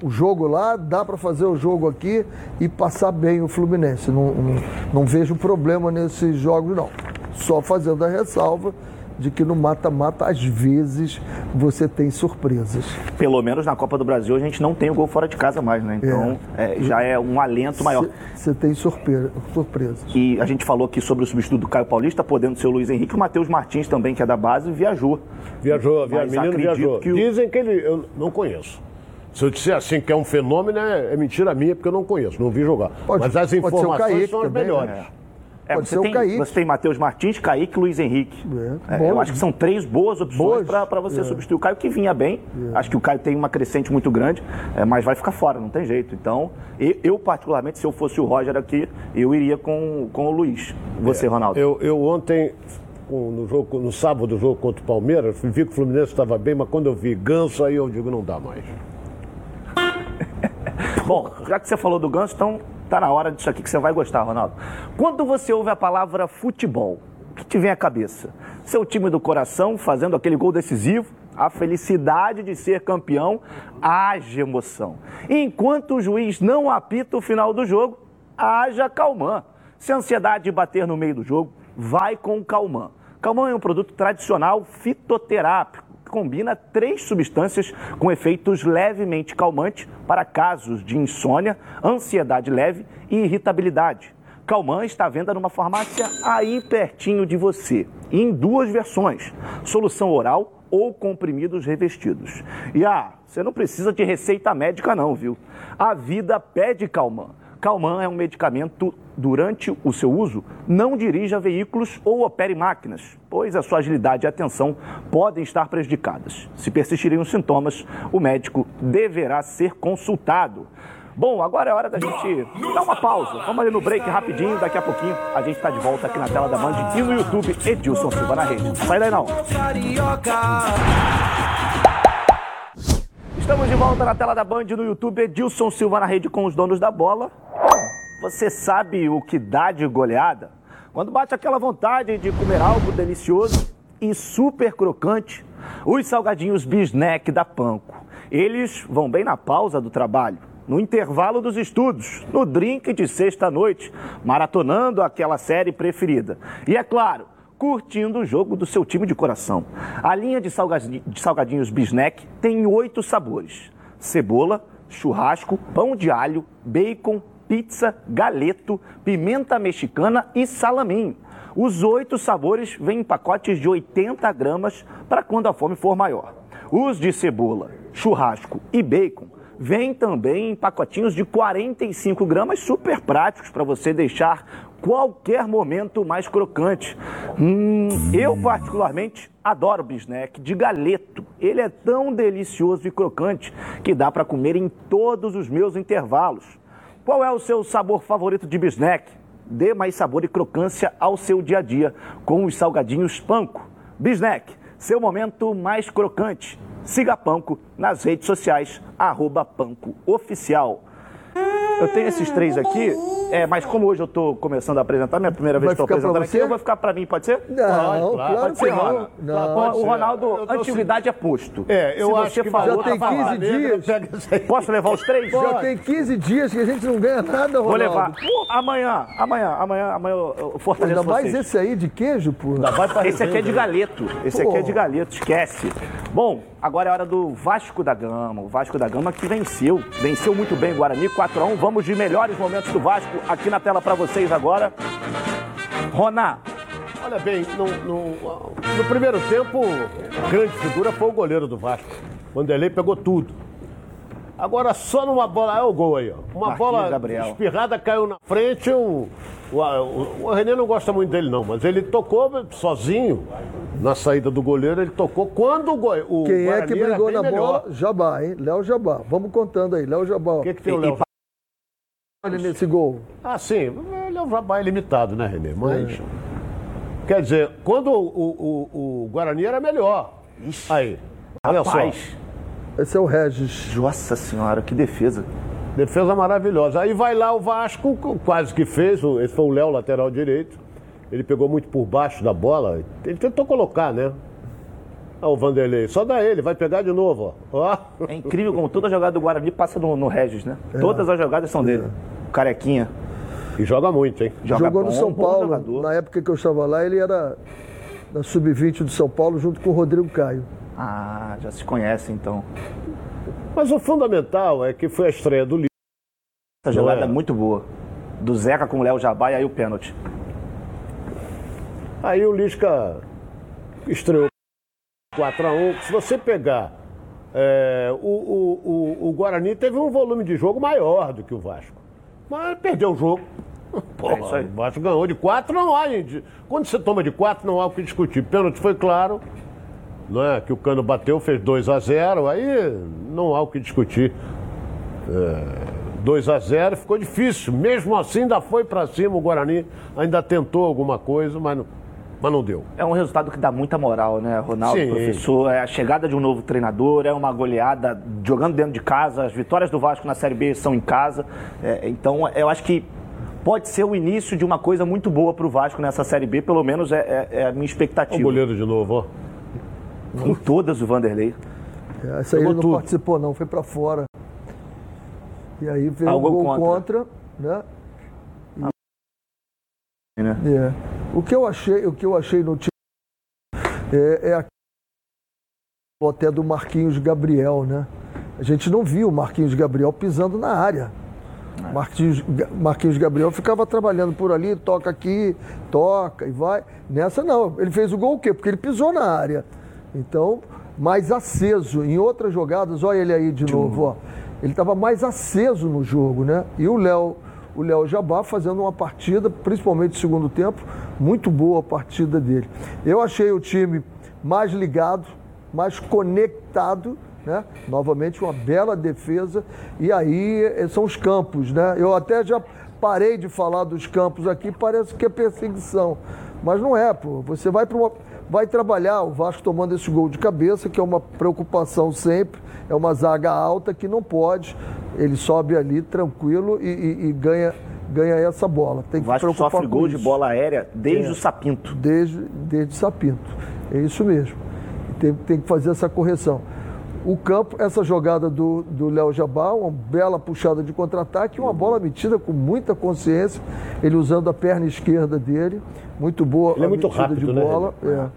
B: o jogo lá, dá para fazer o jogo aqui e passar bem o Fluminense. Não, não, não vejo problema nesses jogos, não. Só fazendo a ressalva de que no mata-mata, às vezes, você tem surpresas.
A: Pelo menos na Copa do Brasil a gente não tem o gol fora de casa mais, né? Então é. É, já é um alento maior.
B: Você tem surpre surpresas.
A: E a gente falou aqui sobre o substituto do Caio Paulista, podendo ser o Luiz Henrique, o Matheus Martins também, que é da base, viajou.
C: Viajou, via, menino viajou. Que o... Dizem que ele. Eu não conheço. Se eu disser assim que é um fenômeno, é, é mentira minha, porque eu não conheço, não vi jogar. Pode, Mas as informações são as também, melhores. Né?
A: É, Pode você, tem, Kaique. você tem Matheus Martins, Kaique e Luiz Henrique. É, é, eu acho que são três boas opções para você é. substituir o Caio, que vinha bem. É. Acho que o Caio tem uma crescente muito grande, é, mas vai ficar fora, não tem jeito. Então, eu, eu, particularmente, se eu fosse o Roger aqui, eu iria com, com o Luiz. Você, Ronaldo.
C: Eu, eu ontem no, jogo, no sábado do jogo contra o Palmeiras, vi que o Fluminense estava bem, mas quando eu vi Ganso, aí eu digo, não dá mais. [LAUGHS]
A: Bom, já que você falou do Ganso, então Tá na hora disso aqui que você vai gostar, Ronaldo. Quando você ouve a palavra futebol, o que te vem à cabeça? Seu time do coração fazendo aquele gol decisivo, a felicidade de ser campeão, haja emoção. enquanto o juiz não apita o final do jogo, haja calmã. Se a ansiedade bater no meio do jogo, vai com calmã. Calmã é um produto tradicional fitoterápico combina três substâncias com efeitos levemente calmantes para casos de insônia, ansiedade leve e irritabilidade. Calman está à venda numa farmácia aí pertinho de você, em duas versões: solução oral ou comprimidos revestidos. E ah, você não precisa de receita médica não, viu? A vida pede Calman. Calman é um medicamento durante o seu uso, não dirija veículos ou opere máquinas, pois a sua agilidade e atenção podem estar prejudicadas. Se persistirem os sintomas, o médico deverá ser consultado. Bom, agora é hora da gente dar uma pausa. Vamos ali no break rapidinho, daqui a pouquinho a gente está de volta aqui na tela da Band e no YouTube Edilson Silva na rede. Sai daí não. Estamos de volta na tela da Band no YouTube Edilson Silva na rede com os donos da bola. Você sabe o que dá de goleada? Quando bate aquela vontade de comer algo delicioso e super crocante, os salgadinhos Bisnack da Panko. Eles vão bem na pausa do trabalho, no intervalo dos estudos, no drink de sexta-noite, maratonando aquela série preferida. E é claro, curtindo o jogo do seu time de coração. A linha de salgadinhos, Bisnack tem oito sabores: cebola, churrasco, pão de alho, bacon, pizza, galeto, pimenta mexicana e salaminho. Os oito sabores vêm em pacotes de 80 gramas para quando a fome for maior. Os de cebola, churrasco e bacon vêm também em pacotinhos de 45 gramas, super práticos para você deixar qualquer momento mais crocante. Hum, eu, particularmente, adoro bisnack de galeto. Ele é tão delicioso e crocante que dá para comer em todos os meus intervalos. Qual é o seu sabor favorito de bisnack? Dê mais sabor e crocância ao seu dia a dia com os salgadinhos Panko. Bisnack, seu momento mais crocante. Siga Panko nas redes sociais, arroba Panko Oficial. Eu tenho esses três aqui, é, mas como hoje eu estou começando a apresentar, minha primeira vez
B: Vai
A: que estou apresentando aqui, eu vou ficar para mim, pode ser?
B: Não, claro
A: pode
B: que
A: ser,
B: não.
A: Ronaldo. O
B: pode
A: Ronaldo, antiguidade é posto.
C: É, eu
A: Se
C: acho
A: você
C: que
A: falou,
B: já tem
A: tá
B: 15
A: falado.
B: dias.
A: Posso levar os três?
B: Já tem 15 dias que a gente não ganha nada, Ronaldo.
A: Vou levar. Amanhã, amanhã, amanhã, amanhã eu eu fortaleço
B: Ainda mais esse aí de queijo, pô.
C: Pra
A: Esse aqui é de galeto. Esse aqui é de galeto, esquece. Bom, agora é hora do Vasco da Gama. O Vasco da Gama que venceu. Venceu muito bem o Guarani, 4x1. Vamos de melhores momentos do Vasco aqui na tela pra vocês agora. Roná,
C: Olha bem, no, no- no primeiro tempo, grande figura foi o goleiro do Vasco. Vanderlei pegou tudo. Agora só numa bola, é o gol aí, ó. Uma
A: Marquinhos
C: bola
A: Gabriel.
C: espirrada caiu na frente. O, o, o, o René não gosta muito dele, não, mas ele tocou sozinho na saída do goleiro, ele tocou quando o, goi- o
B: Quem é
C: Guarani
B: que
C: era
B: brigou na
C: melhor.
B: bola? Jabá, hein? Léo Jabá. Vamos contando aí, Léo Jabá.
C: O que, que tem o Léo?
B: Olha nesse gol.
C: Ah, sim, o Léo Jabá é limitado, né, René? Mas. Quer dizer, quando o, o, o- o Guarani era melhor. Aí. Olha só.
A: rapaz.
B: Esse é o Regis.
A: Nossa senhora, que defesa.
C: Defesa maravilhosa. Aí vai lá o Vasco, quase que fez. Esse foi o Léo, lateral direito. Ele pegou muito por baixo da bola. Ele tentou colocar, né? Ah, o Vanderlei. Só dá ele, vai pegar de novo, ó. Ó.
A: É incrível como toda jogada do Guarani passa no, no Regis, né? Todas as jogadas são dele. O Carequinha.
C: E joga muito, hein?
A: Joga
B: Jogou
A: bom,
B: no São Paulo.
A: jogador.
B: Na época que eu estava lá, ele era da Sub-20 do São Paulo, junto com o Rodrigo Caio.
A: Ah, já se conhece então.
C: Mas o fundamental é que foi a estreia do.
A: Essa jogada
C: é?
A: é muito boa. Do Zeca com o Léo Jabá e aí o pênalti.
C: Aí o Lisca estreou 4x1. Se você pegar. é, o, o, o, o Guarani teve um volume de jogo maior do que o Vasco. Mas perdeu o jogo. [LAUGHS]
A: É isso aí.
C: o Vasco ganhou de 4, não há. gente. Quando você toma de 4, não há o que discutir. Pênalti foi claro. Não é? Que o Cano bateu, fez 2 a 0 aí não há o que discutir. É, 2 a 0 ficou difícil. Mesmo assim, ainda foi para cima. O Guarani ainda tentou alguma coisa, mas não, mas não deu.
A: É um resultado que dá muita moral, né, Ronaldo,
C: Sim.
A: professor? É a chegada de um novo treinador, é uma goleada jogando dentro de casa. As vitórias do Vasco na Série B são em casa. É, então, eu acho que pode ser o início de uma coisa muito boa para o Vasco nessa Série B, pelo menos é, é- é a minha
C: O
A: expectativa.
C: goleiro de novo, ó.
A: Em todas o Vanderlei.
B: É, Essa aí ele
C: Jogou
B: não
C: tudo.
B: participou, não, foi pra fora. E aí veio
A: Ah,
B: o
A: o gol
B: gol
A: contra.
B: contra, né?
A: né?
B: É. O que eu achei, o que eu achei no time é, é a até do Marquinhos Gabriel, né? A gente não viu o Marquinhos Gabriel pisando na área. Marquinhos, Ga- Marquinhos Gabriel ficava trabalhando por ali, toca aqui, toca e vai. Nessa não. Ele fez o gol o quê? Porque ele pisou na área. Então, mais aceso. Em outras jogadas, olha ele aí de, novo, ó. Ele estava mais aceso no jogo, né? E o Léo, o Léo Jabá fazendo uma partida, principalmente no segundo tempo, muito boa a partida dele. Eu achei o time mais ligado, mais conectado, né? Novamente uma bela defesa. E aí eh, são os campos, né? Eu até já parei de falar dos campos aqui, parece que é perseguição. Mas não é, pô. Você vai para uma. Vai trabalhar o Vasco tomando esse gol de cabeça, que é uma preocupação sempre. É uma zaga alta que não pode. Ele sobe ali tranquilo e, e, e ganha, ganha essa bola. Tem
A: O
B: que
A: Vasco
B: preocupar
A: sofre gol de
B: isso.
A: bola aérea desde
B: É.
A: o Sapinto.
B: Desde, desde Sapinto. É isso mesmo. Tem, tem que fazer essa correção. O campo, essa jogada do do Léo Jabá, uma bela puxada de contra-ataque, uma bola metida com muita consciência, ele usando a perna esquerda dele. Muito boa
C: Ele é
B: a
C: muito
B: metida
C: rápido,
B: de
C: né,
B: bola. É.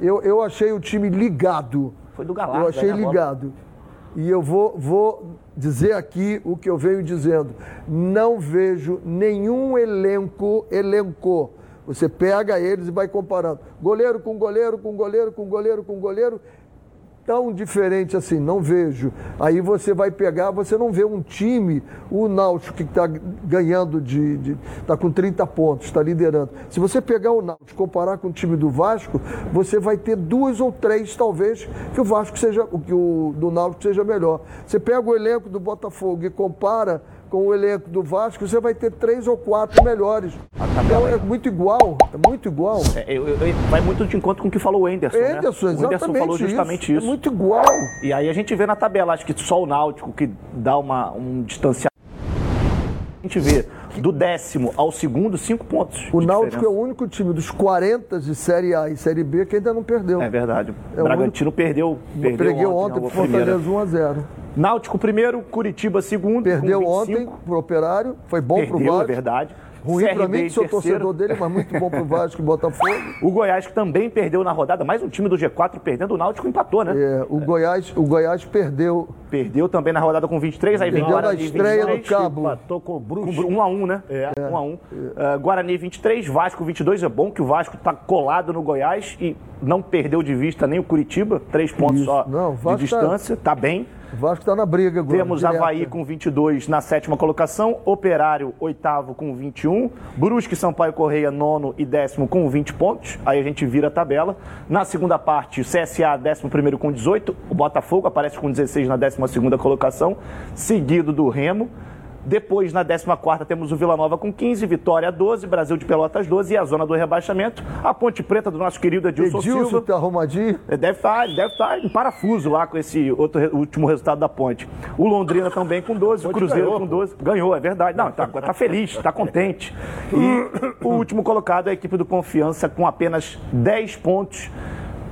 B: Eu, eu achei o time ligado.
A: Foi do Galarza,
B: Eu achei
A: né, a bola?
B: E eu vou, vou dizer aqui o que eu venho dizendo. Não vejo nenhum elenco, elenco. Você pega eles e vai comparando. Goleiro com goleiro, com goleiro, com goleiro, com goleiro. Tão diferente assim, não vejo. Aí você vai pegar, você não vê um time, o Náutico que está ganhando de. está com 30 pontos, está liderando. Se você pegar o Náutico comparar com o time do Vasco, você vai ter duas ou três, talvez, que o Vasco seja, que o do Náutico seja melhor. Você pega o elenco do Botafogo e compara com o elenco do Vasco, você vai ter três ou quatro melhores. Então é muito igual, é muito igual.
A: É, eu- eu- vai muito de encontro com o que falou o Enderson. né? O Enderson falou justamente isso.
B: É muito igual.
A: E aí a gente vê na tabela, acho que só o Náutico que dá uma, um distanciamento. A gente vê do décimo ao segundo, cinco pontos.
B: O Náutico é
A: diferença.
B: o único time dos 40 de Série A e Série B que ainda não perdeu.
A: É verdade.
B: É
A: o Bragantino perdeu, perdeu
B: Perdeu
A: ontem,
B: ontem
A: na
B: pro. Fortaleza 1 a 0
A: Náutico primeiro, Curitiba segundo.
B: Perdeu ontem
A: 25.
B: pro Operário, foi bom pro
A: Perdeu, é
B: Vasco.
A: verdade.
B: Ruim pra
A: CRB
B: mim, que sou torcedor dele, mas muito bom pro Vasco e Botafogo.
A: O Goiás que também perdeu na rodada, mais um time do G4 perdendo, o Náutico empatou, né?
B: É, o, Goiás, o Goiás perdeu.
A: Perdeu também na rodada com 23, aí vem
B: Perdeu na
A: Guarani
B: estreia
A: 23,
B: no Cabo.
C: Empatou com o Bruxo.
A: Com 1 a 1 né?
C: É.
A: 1 a 1 Ah, Guarani 23, Vasco 22. É bom que o Vasco tá colado no Goiás e não perdeu de vista nem o Curitiba. Três pontos
B: Isso.
A: só
B: Não,
A: de
B: tá-
A: distância. Tá bem.
B: O Vasco tá na briga.
A: Temos
B: direta.
A: Havaí com 22 na sétima colocação, Operário oitavo com 21, Brusque, Sampaio Correia nono e décimo com 20 pontos. Aí a gente vira a tabela. Na segunda parte, CSA décimo primeiro com 18, o Botafogo aparece com 16 na décima segunda colocação, seguido do Remo. Depois, na 14 temos o Vila Nova com 15, Vitória 12, Brasil de Pelotas 12 e a zona do rebaixamento, a Ponte Preta do nosso querido Edilson,
B: Edilson
A: Silva.
B: tá arrumadinho.
A: Ele Deve estar, ele deve estar em parafuso lá com esse outro último resultado da ponte. O Londrina também com 12, o Cruzeiro
C: ganhou,
A: com
C: pô.
A: 12. Ganhou, é verdade. Não, tá, tá feliz, tá contente. E o último colocado é a equipe do Confiança com apenas 10 pontos.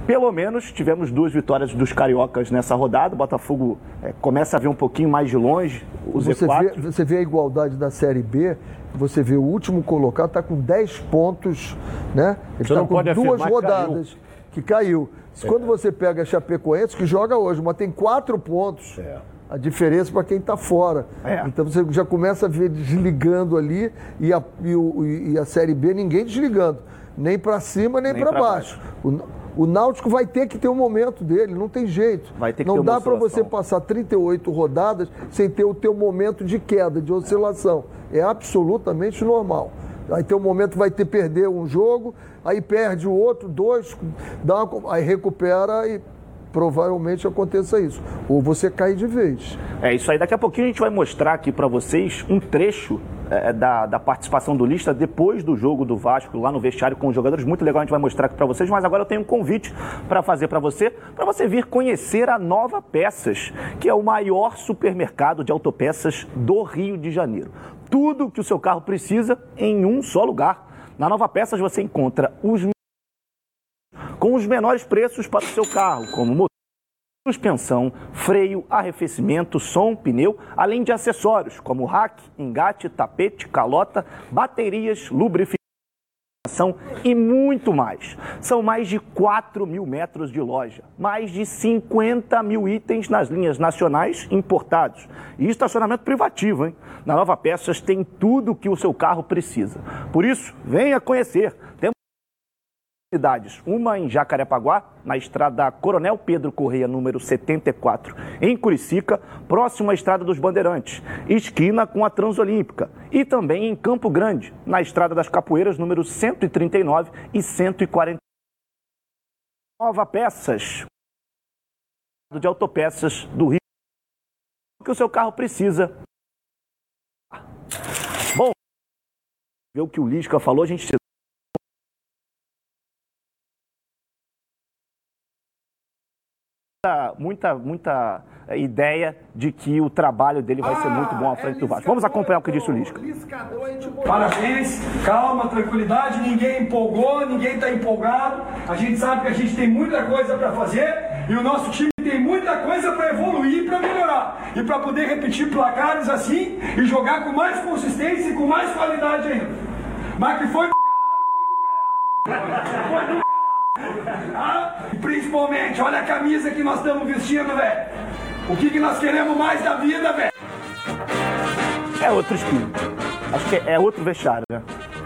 A: Pelo menos tivemos duas vitórias dos cariocas nessa rodada. O Botafogo eh, começa a ver um pouquinho mais de longe o
B: Você
A: Z4.
B: vê, você vê a igualdade da Série B, você vê o último colocado, está com 10 pontos, né? Ele está com duas
C: afirmar que
B: rodadas que caiu. Quando você pega a Chapecoense, que joga hoje, mas tem quatro pontos.
C: É.
B: A diferença para quem está fora.
A: É.
B: Então você já começa a ver desligando ali e a, e o- e a Série B ninguém desligando. Nem para cima, nem,
A: Nem
B: para baixo. O, o Náutico vai ter que ter um momento dele, não tem jeito.
A: Vai ter que
B: não dá para você passar 38 rodadas sem ter o teu momento de queda, de oscilação. É absolutamente normal. Aí tem um momento que vai ter perder um jogo, aí perde o outro, dois, dá uma- aí recupera e provavelmente aconteça isso. Ou você cai de vez.
A: É isso aí. Daqui a pouquinho a gente vai mostrar aqui para vocês um trecho é, da, da participação do Lista depois do jogo do Vasco lá no vestiário com os jogadores. Muito legal, a gente vai mostrar aqui para vocês. Mas agora eu tenho um convite para fazer para você, para você vir conhecer a Nova Peças, que é o maior supermercado de autopeças do Rio de Janeiro. Tudo que o seu carro precisa em um só lugar. Na Nova Peças você encontra os com os menores preços para o seu carro, como motor suspensão, freio, arrefecimento, som, pneu, além de acessórios como rack, engate, tapete, calota, baterias, lubrificação e muito mais. São mais de 4 mil metros de loja, mais de 50 mil itens nas linhas nacionais importados e estacionamento privativo, hein? Na Nova Peças tem tudo o que o seu carro precisa. Por isso, venha conhecer. Unidades, uma em Jacarepaguá, na estrada Coronel Pedro Correia, número 74, em Curicica, próximo à Estrada dos Bandeirantes, esquina com a Transolímpica, e também em Campo Grande, na Estrada das Capoeiras, número 139 e 140. Nova Peças, de autopeças do Rio, que o seu carro precisa. Bom, o que o Lisca falou, a gente muita, muita ideia de que o trabalho dele vai ser muito bom à frente do Vasco. Vamos acompanhar o que disse o Lisca.
K: Parabéns, calma, tranquilidade, ninguém empolgou, ninguém está empolgado. A gente sabe que a gente tem muita coisa para fazer e o nosso time tem muita coisa para evoluir, para melhorar e para poder repetir placares assim e jogar com mais consistência e com mais qualidade ainda. Mas que foi do caralho, foi do caralho. Ah, principalmente, olha a camisa que nós estamos vestindo, velho. O que, que nós queremos mais da vida, velho?
A: É outro espírito. Acho que é outro vestiário, né?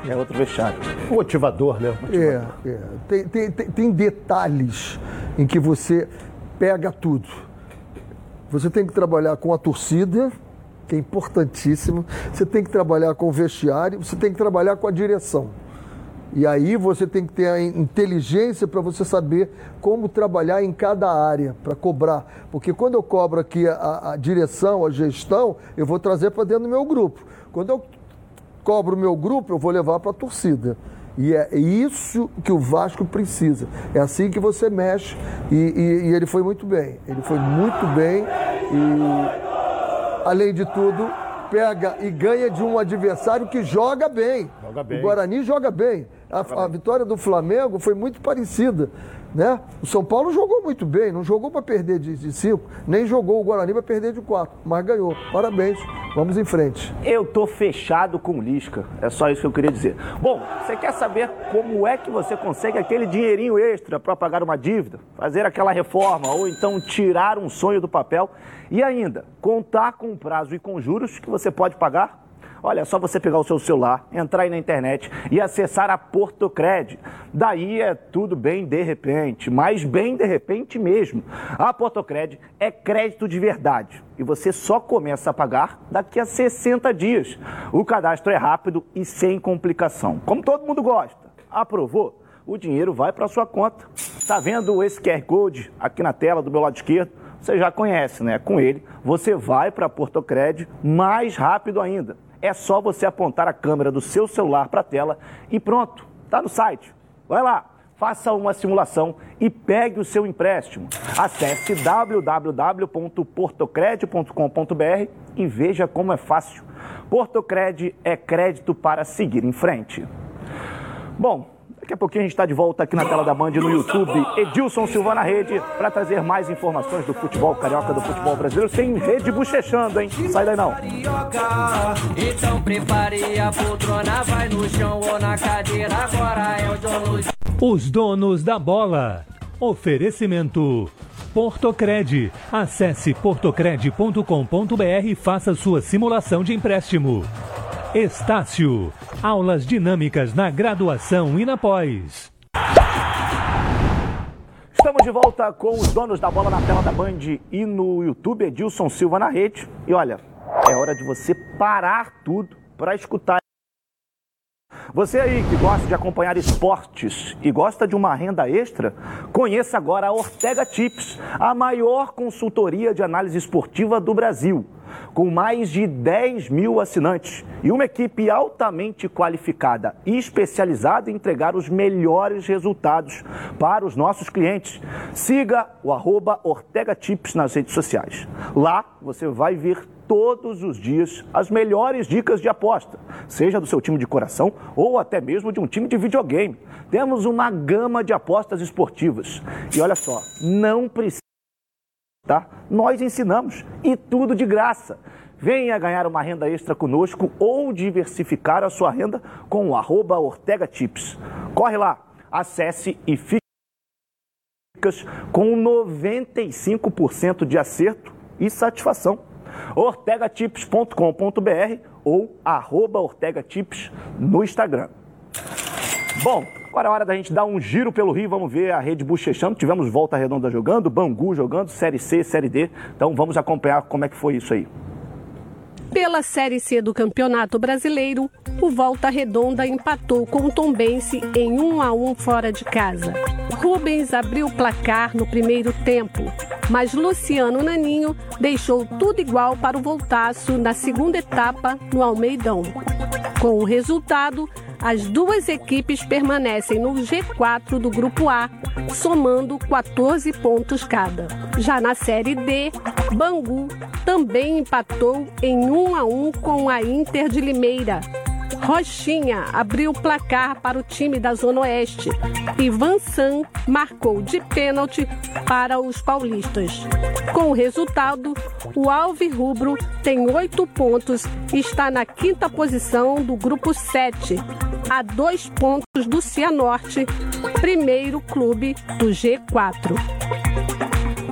A: É outro vestiário.
C: Motivador, né?
B: É, é. Tem, tem, tem, tem detalhes em que você pega tudo. Você tem que trabalhar com a torcida, que é importantíssimo. Você tem que trabalhar com o vestiário, você tem que trabalhar com a direção. E aí você tem que ter a inteligência para você saber como trabalhar em cada área, para cobrar. Porque quando eu cobro aqui a, a direção, a gestão, eu vou trazer para dentro do meu grupo. Quando eu cobro o meu grupo, eu vou levar para a torcida. E é isso que o Vasco precisa. É assim que você mexe. E, e, e ele foi muito bem. Ele foi muito bem. E, além de tudo, pega e ganha de um adversário que joga bem.
C: Joga bem.
B: O Guarani joga bem. A, a vitória do Flamengo foi muito parecida. Né? O São Paulo jogou muito bem, não jogou para perder de 5, nem jogou o Guarani para perder de 4, mas ganhou. Parabéns, vamos em frente.
A: Eu tô fechado com o Lisca, é só isso que eu queria dizer. Bom, você quer saber como é que você consegue aquele dinheirinho extra para pagar uma dívida, fazer aquela reforma ou então tirar um sonho do papel e ainda contar com prazo e com juros que você pode pagar? Olha, é só você pegar o seu celular, entrar aí na internet e acessar a Portocred. Daí é tudo bem de repente, mas bem de repente mesmo. A Portocred é crédito de verdade e você só começa a pagar daqui a 60 dias. O cadastro é rápido e sem complicação. Como todo mundo gosta. Aprovou? O dinheiro vai para sua conta. Tá vendo esse QR Code aqui na tela do meu lado esquerdo? Você já conhece, né? Com ele, você vai para Portocred mais rápido ainda é só você apontar a câmera do seu celular para a tela e pronto, está no site. Vai lá, faça uma simulação e pegue o seu empréstimo. Acesse www.portocred.com.br e veja como é fácil. Portocred é crédito para seguir em frente. Bom, Daqui a pouquinho a gente está de volta aqui na tela da Band no YouTube. Edilson Silva na rede para trazer mais informações do futebol carioca, do futebol brasileiro, sem rede bochechando, hein? Sai daí não. Então prepare a poltrona, vai no chão ou na cadeira, agora é o
I: dono. Os donos da bola. Oferecimento. Portocred. Acesse portocred.com.br e faça sua simulação de empréstimo. Estácio. Aulas dinâmicas na graduação e na pós.
A: Estamos de volta com os donos da bola na tela da Band e no YouTube, Edilson Silva na rede. E olha, é hora de você parar tudo para escutar. Você aí que gosta de acompanhar esportes e gosta de uma renda extra, conheça agora a Ortega Tips, a maior consultoria de análise esportiva do Brasil com mais de 10 mil assinantes e uma equipe altamente qualificada e especializada em entregar os melhores resultados para os nossos clientes. Siga o arroba Ortega Tips nas redes sociais. Lá você vai ver todos os dias as melhores dicas de aposta, seja do seu time de coração ou até mesmo de um time de videogame. Temos uma gama de apostas esportivas. E olha só, não precisa tá? Nós ensinamos e tudo de graça. Venha ganhar uma renda extra conosco ou diversificar a sua renda com o arroba Ortega Tips. Corre lá, acesse e fique com 95% de acerto e satisfação. ortegatips.com.br ou arroba Ortega Tips no Instagram. Bom, Agora é hora da gente dar um giro pelo Rio, vamos ver a rede bochechando. Tivemos Volta Redonda jogando, Bangu jogando, Série C, Série D. Então vamos acompanhar como é que foi isso aí.
L: Pela Série C do Campeonato Brasileiro, o Volta Redonda empatou com o Tombense em 1 a 1 fora de casa. Rubens abriu o placar no primeiro tempo, mas Luciano Naninho deixou tudo igual para o Voltaço na segunda etapa no Almeidão. Com o resultado, as duas equipes permanecem no G4 do Grupo A, somando 14 pontos cada. Já na Série D, Bangu também empatou em 1 a 1 com a Inter de Limeira. Rochinha abriu o placar para o time da Zona Oeste e Vansan marcou de pênalti para os paulistas. Com o resultado, o Alve Rubro tem oito pontos e está na quinta posição do grupo 7, a dois pontos do Cianorte, primeiro clube do G4.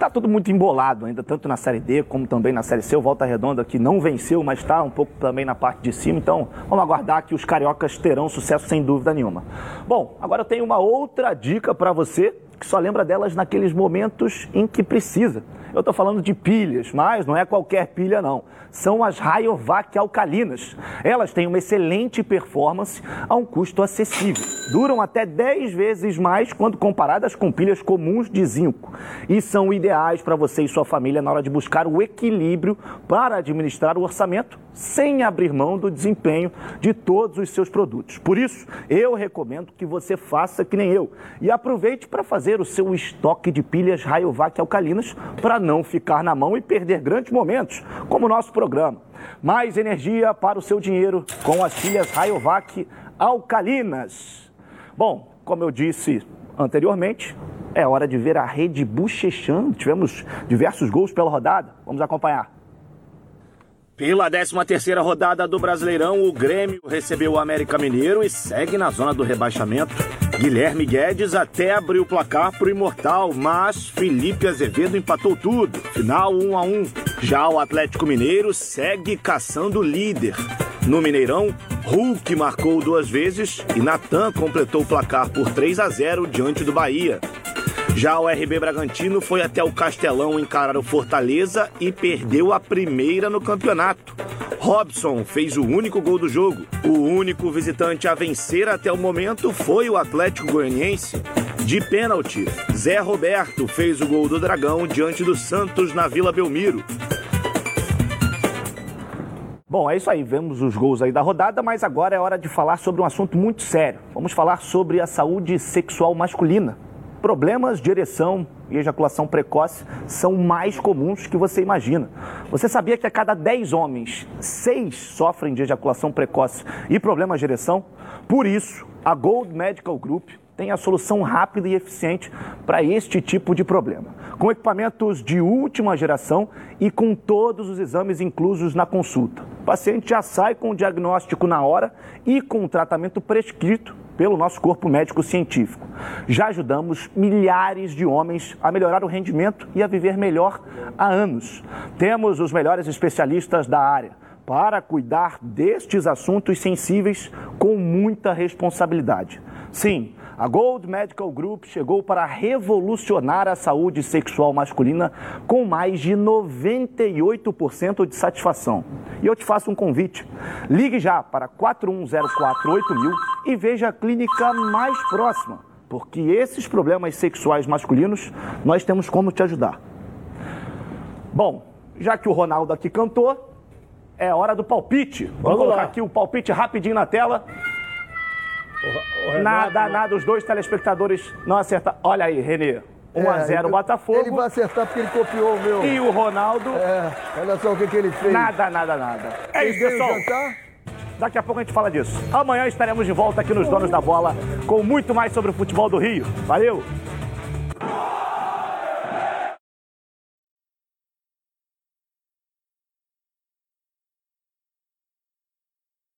A: Tá tudo muito embolado ainda, tanto na Série D como também na Série C. O Volta Redonda que não venceu, mas está um pouco também na parte de cima. Então, vamos aguardar que os cariocas terão sucesso sem dúvida nenhuma. Bom, agora eu tenho uma outra dica para você que só lembra delas naqueles momentos em que precisa. Eu estou falando de pilhas, mas não é qualquer pilha não. São as Rayovac alcalinas. Elas têm uma excelente performance a um custo acessível. Duram até 10 vezes mais quando comparadas com pilhas comuns de zinco. E são ideais para você e sua família na hora de buscar o equilíbrio para administrar o orçamento sem abrir mão do desempenho de todos os seus produtos. Por isso, eu recomendo que você faça que nem eu e aproveite para fazer o seu estoque de pilhas Rayovac alcalinas para não ficar na mão e perder grandes momentos, como o nosso programa. Mais energia para o seu dinheiro com as pilhas Rayovac alcalinas. Bom, como eu disse anteriormente, é hora de ver a rede bochechando. Tivemos diversos gols pela rodada. Vamos acompanhar. Pela 13ª rodada do Brasileirão, o Grêmio recebeu o América Mineiro e segue na zona do rebaixamento. Guilherme Guedes até abriu o placar para o Imortal, mas Felipe Azevedo empatou tudo. Final 1 a 1. Já o Atlético Mineiro segue caçando o líder. No Mineirão, Hulk marcou duas vezes e Natan completou o placar por 3 a 0 diante do Bahia. Já o RB Bragantino foi até o Castelão encarar o Fortaleza e perdeu a primeira no campeonato. Robson fez o único gol do jogo. O único visitante a vencer até o momento foi o Atlético Goianiense. De pênalti, Zé Roberto fez o gol do Dragão diante do Santos na Vila Belmiro. Bom, é isso aí. Vemos os gols aí da rodada, mas agora é hora de falar sobre um assunto muito sério. Vamos falar sobre a saúde sexual masculina. Problemas de ereção e ejaculação precoce são mais comuns que você imagina. Você sabia que a cada 10 homens, 6 sofrem de ejaculação precoce e problemas de ereção? Por isso, a Gold Medical Group tem a solução rápida e eficiente para este tipo de problema. Com equipamentos de última geração e com todos os exames inclusos na consulta. O paciente já sai com o diagnóstico na hora e com o tratamento prescrito pelo nosso corpo médico científico. Já ajudamos milhares de homens a melhorar o rendimento e a viver melhor há anos. Temos os melhores especialistas da área para cuidar destes assuntos sensíveis com muita responsabilidade. Sim, a Gold Medical Group chegou para revolucionar a saúde sexual masculina com mais de 98% de satisfação. E eu te faço um convite. Ligue já para 41048000 e veja a clínica mais próxima, porque esses problemas sexuais masculinos nós temos como te ajudar. Bom, já que o Ronaldo aqui cantou, é hora do palpite. Vamos,
C: Vamos
A: colocar
C: lá.
A: aqui o palpite rapidinho na tela.
C: O Renato-
A: Nada, nada, os dois telespectadores não acertaram. Olha aí, Renê. 1x0
B: É,
A: Botafogo.
B: Ele vai acertar porque ele copiou o meu.
A: E o Ronaldo.
B: É, olha só o que, que ele fez.
A: Nada, nada, nada. É isso, pessoal. Daqui a pouco a gente fala disso. Amanhã estaremos de volta aqui nos Donos da Bola com muito mais sobre o futebol do Rio. Valeu!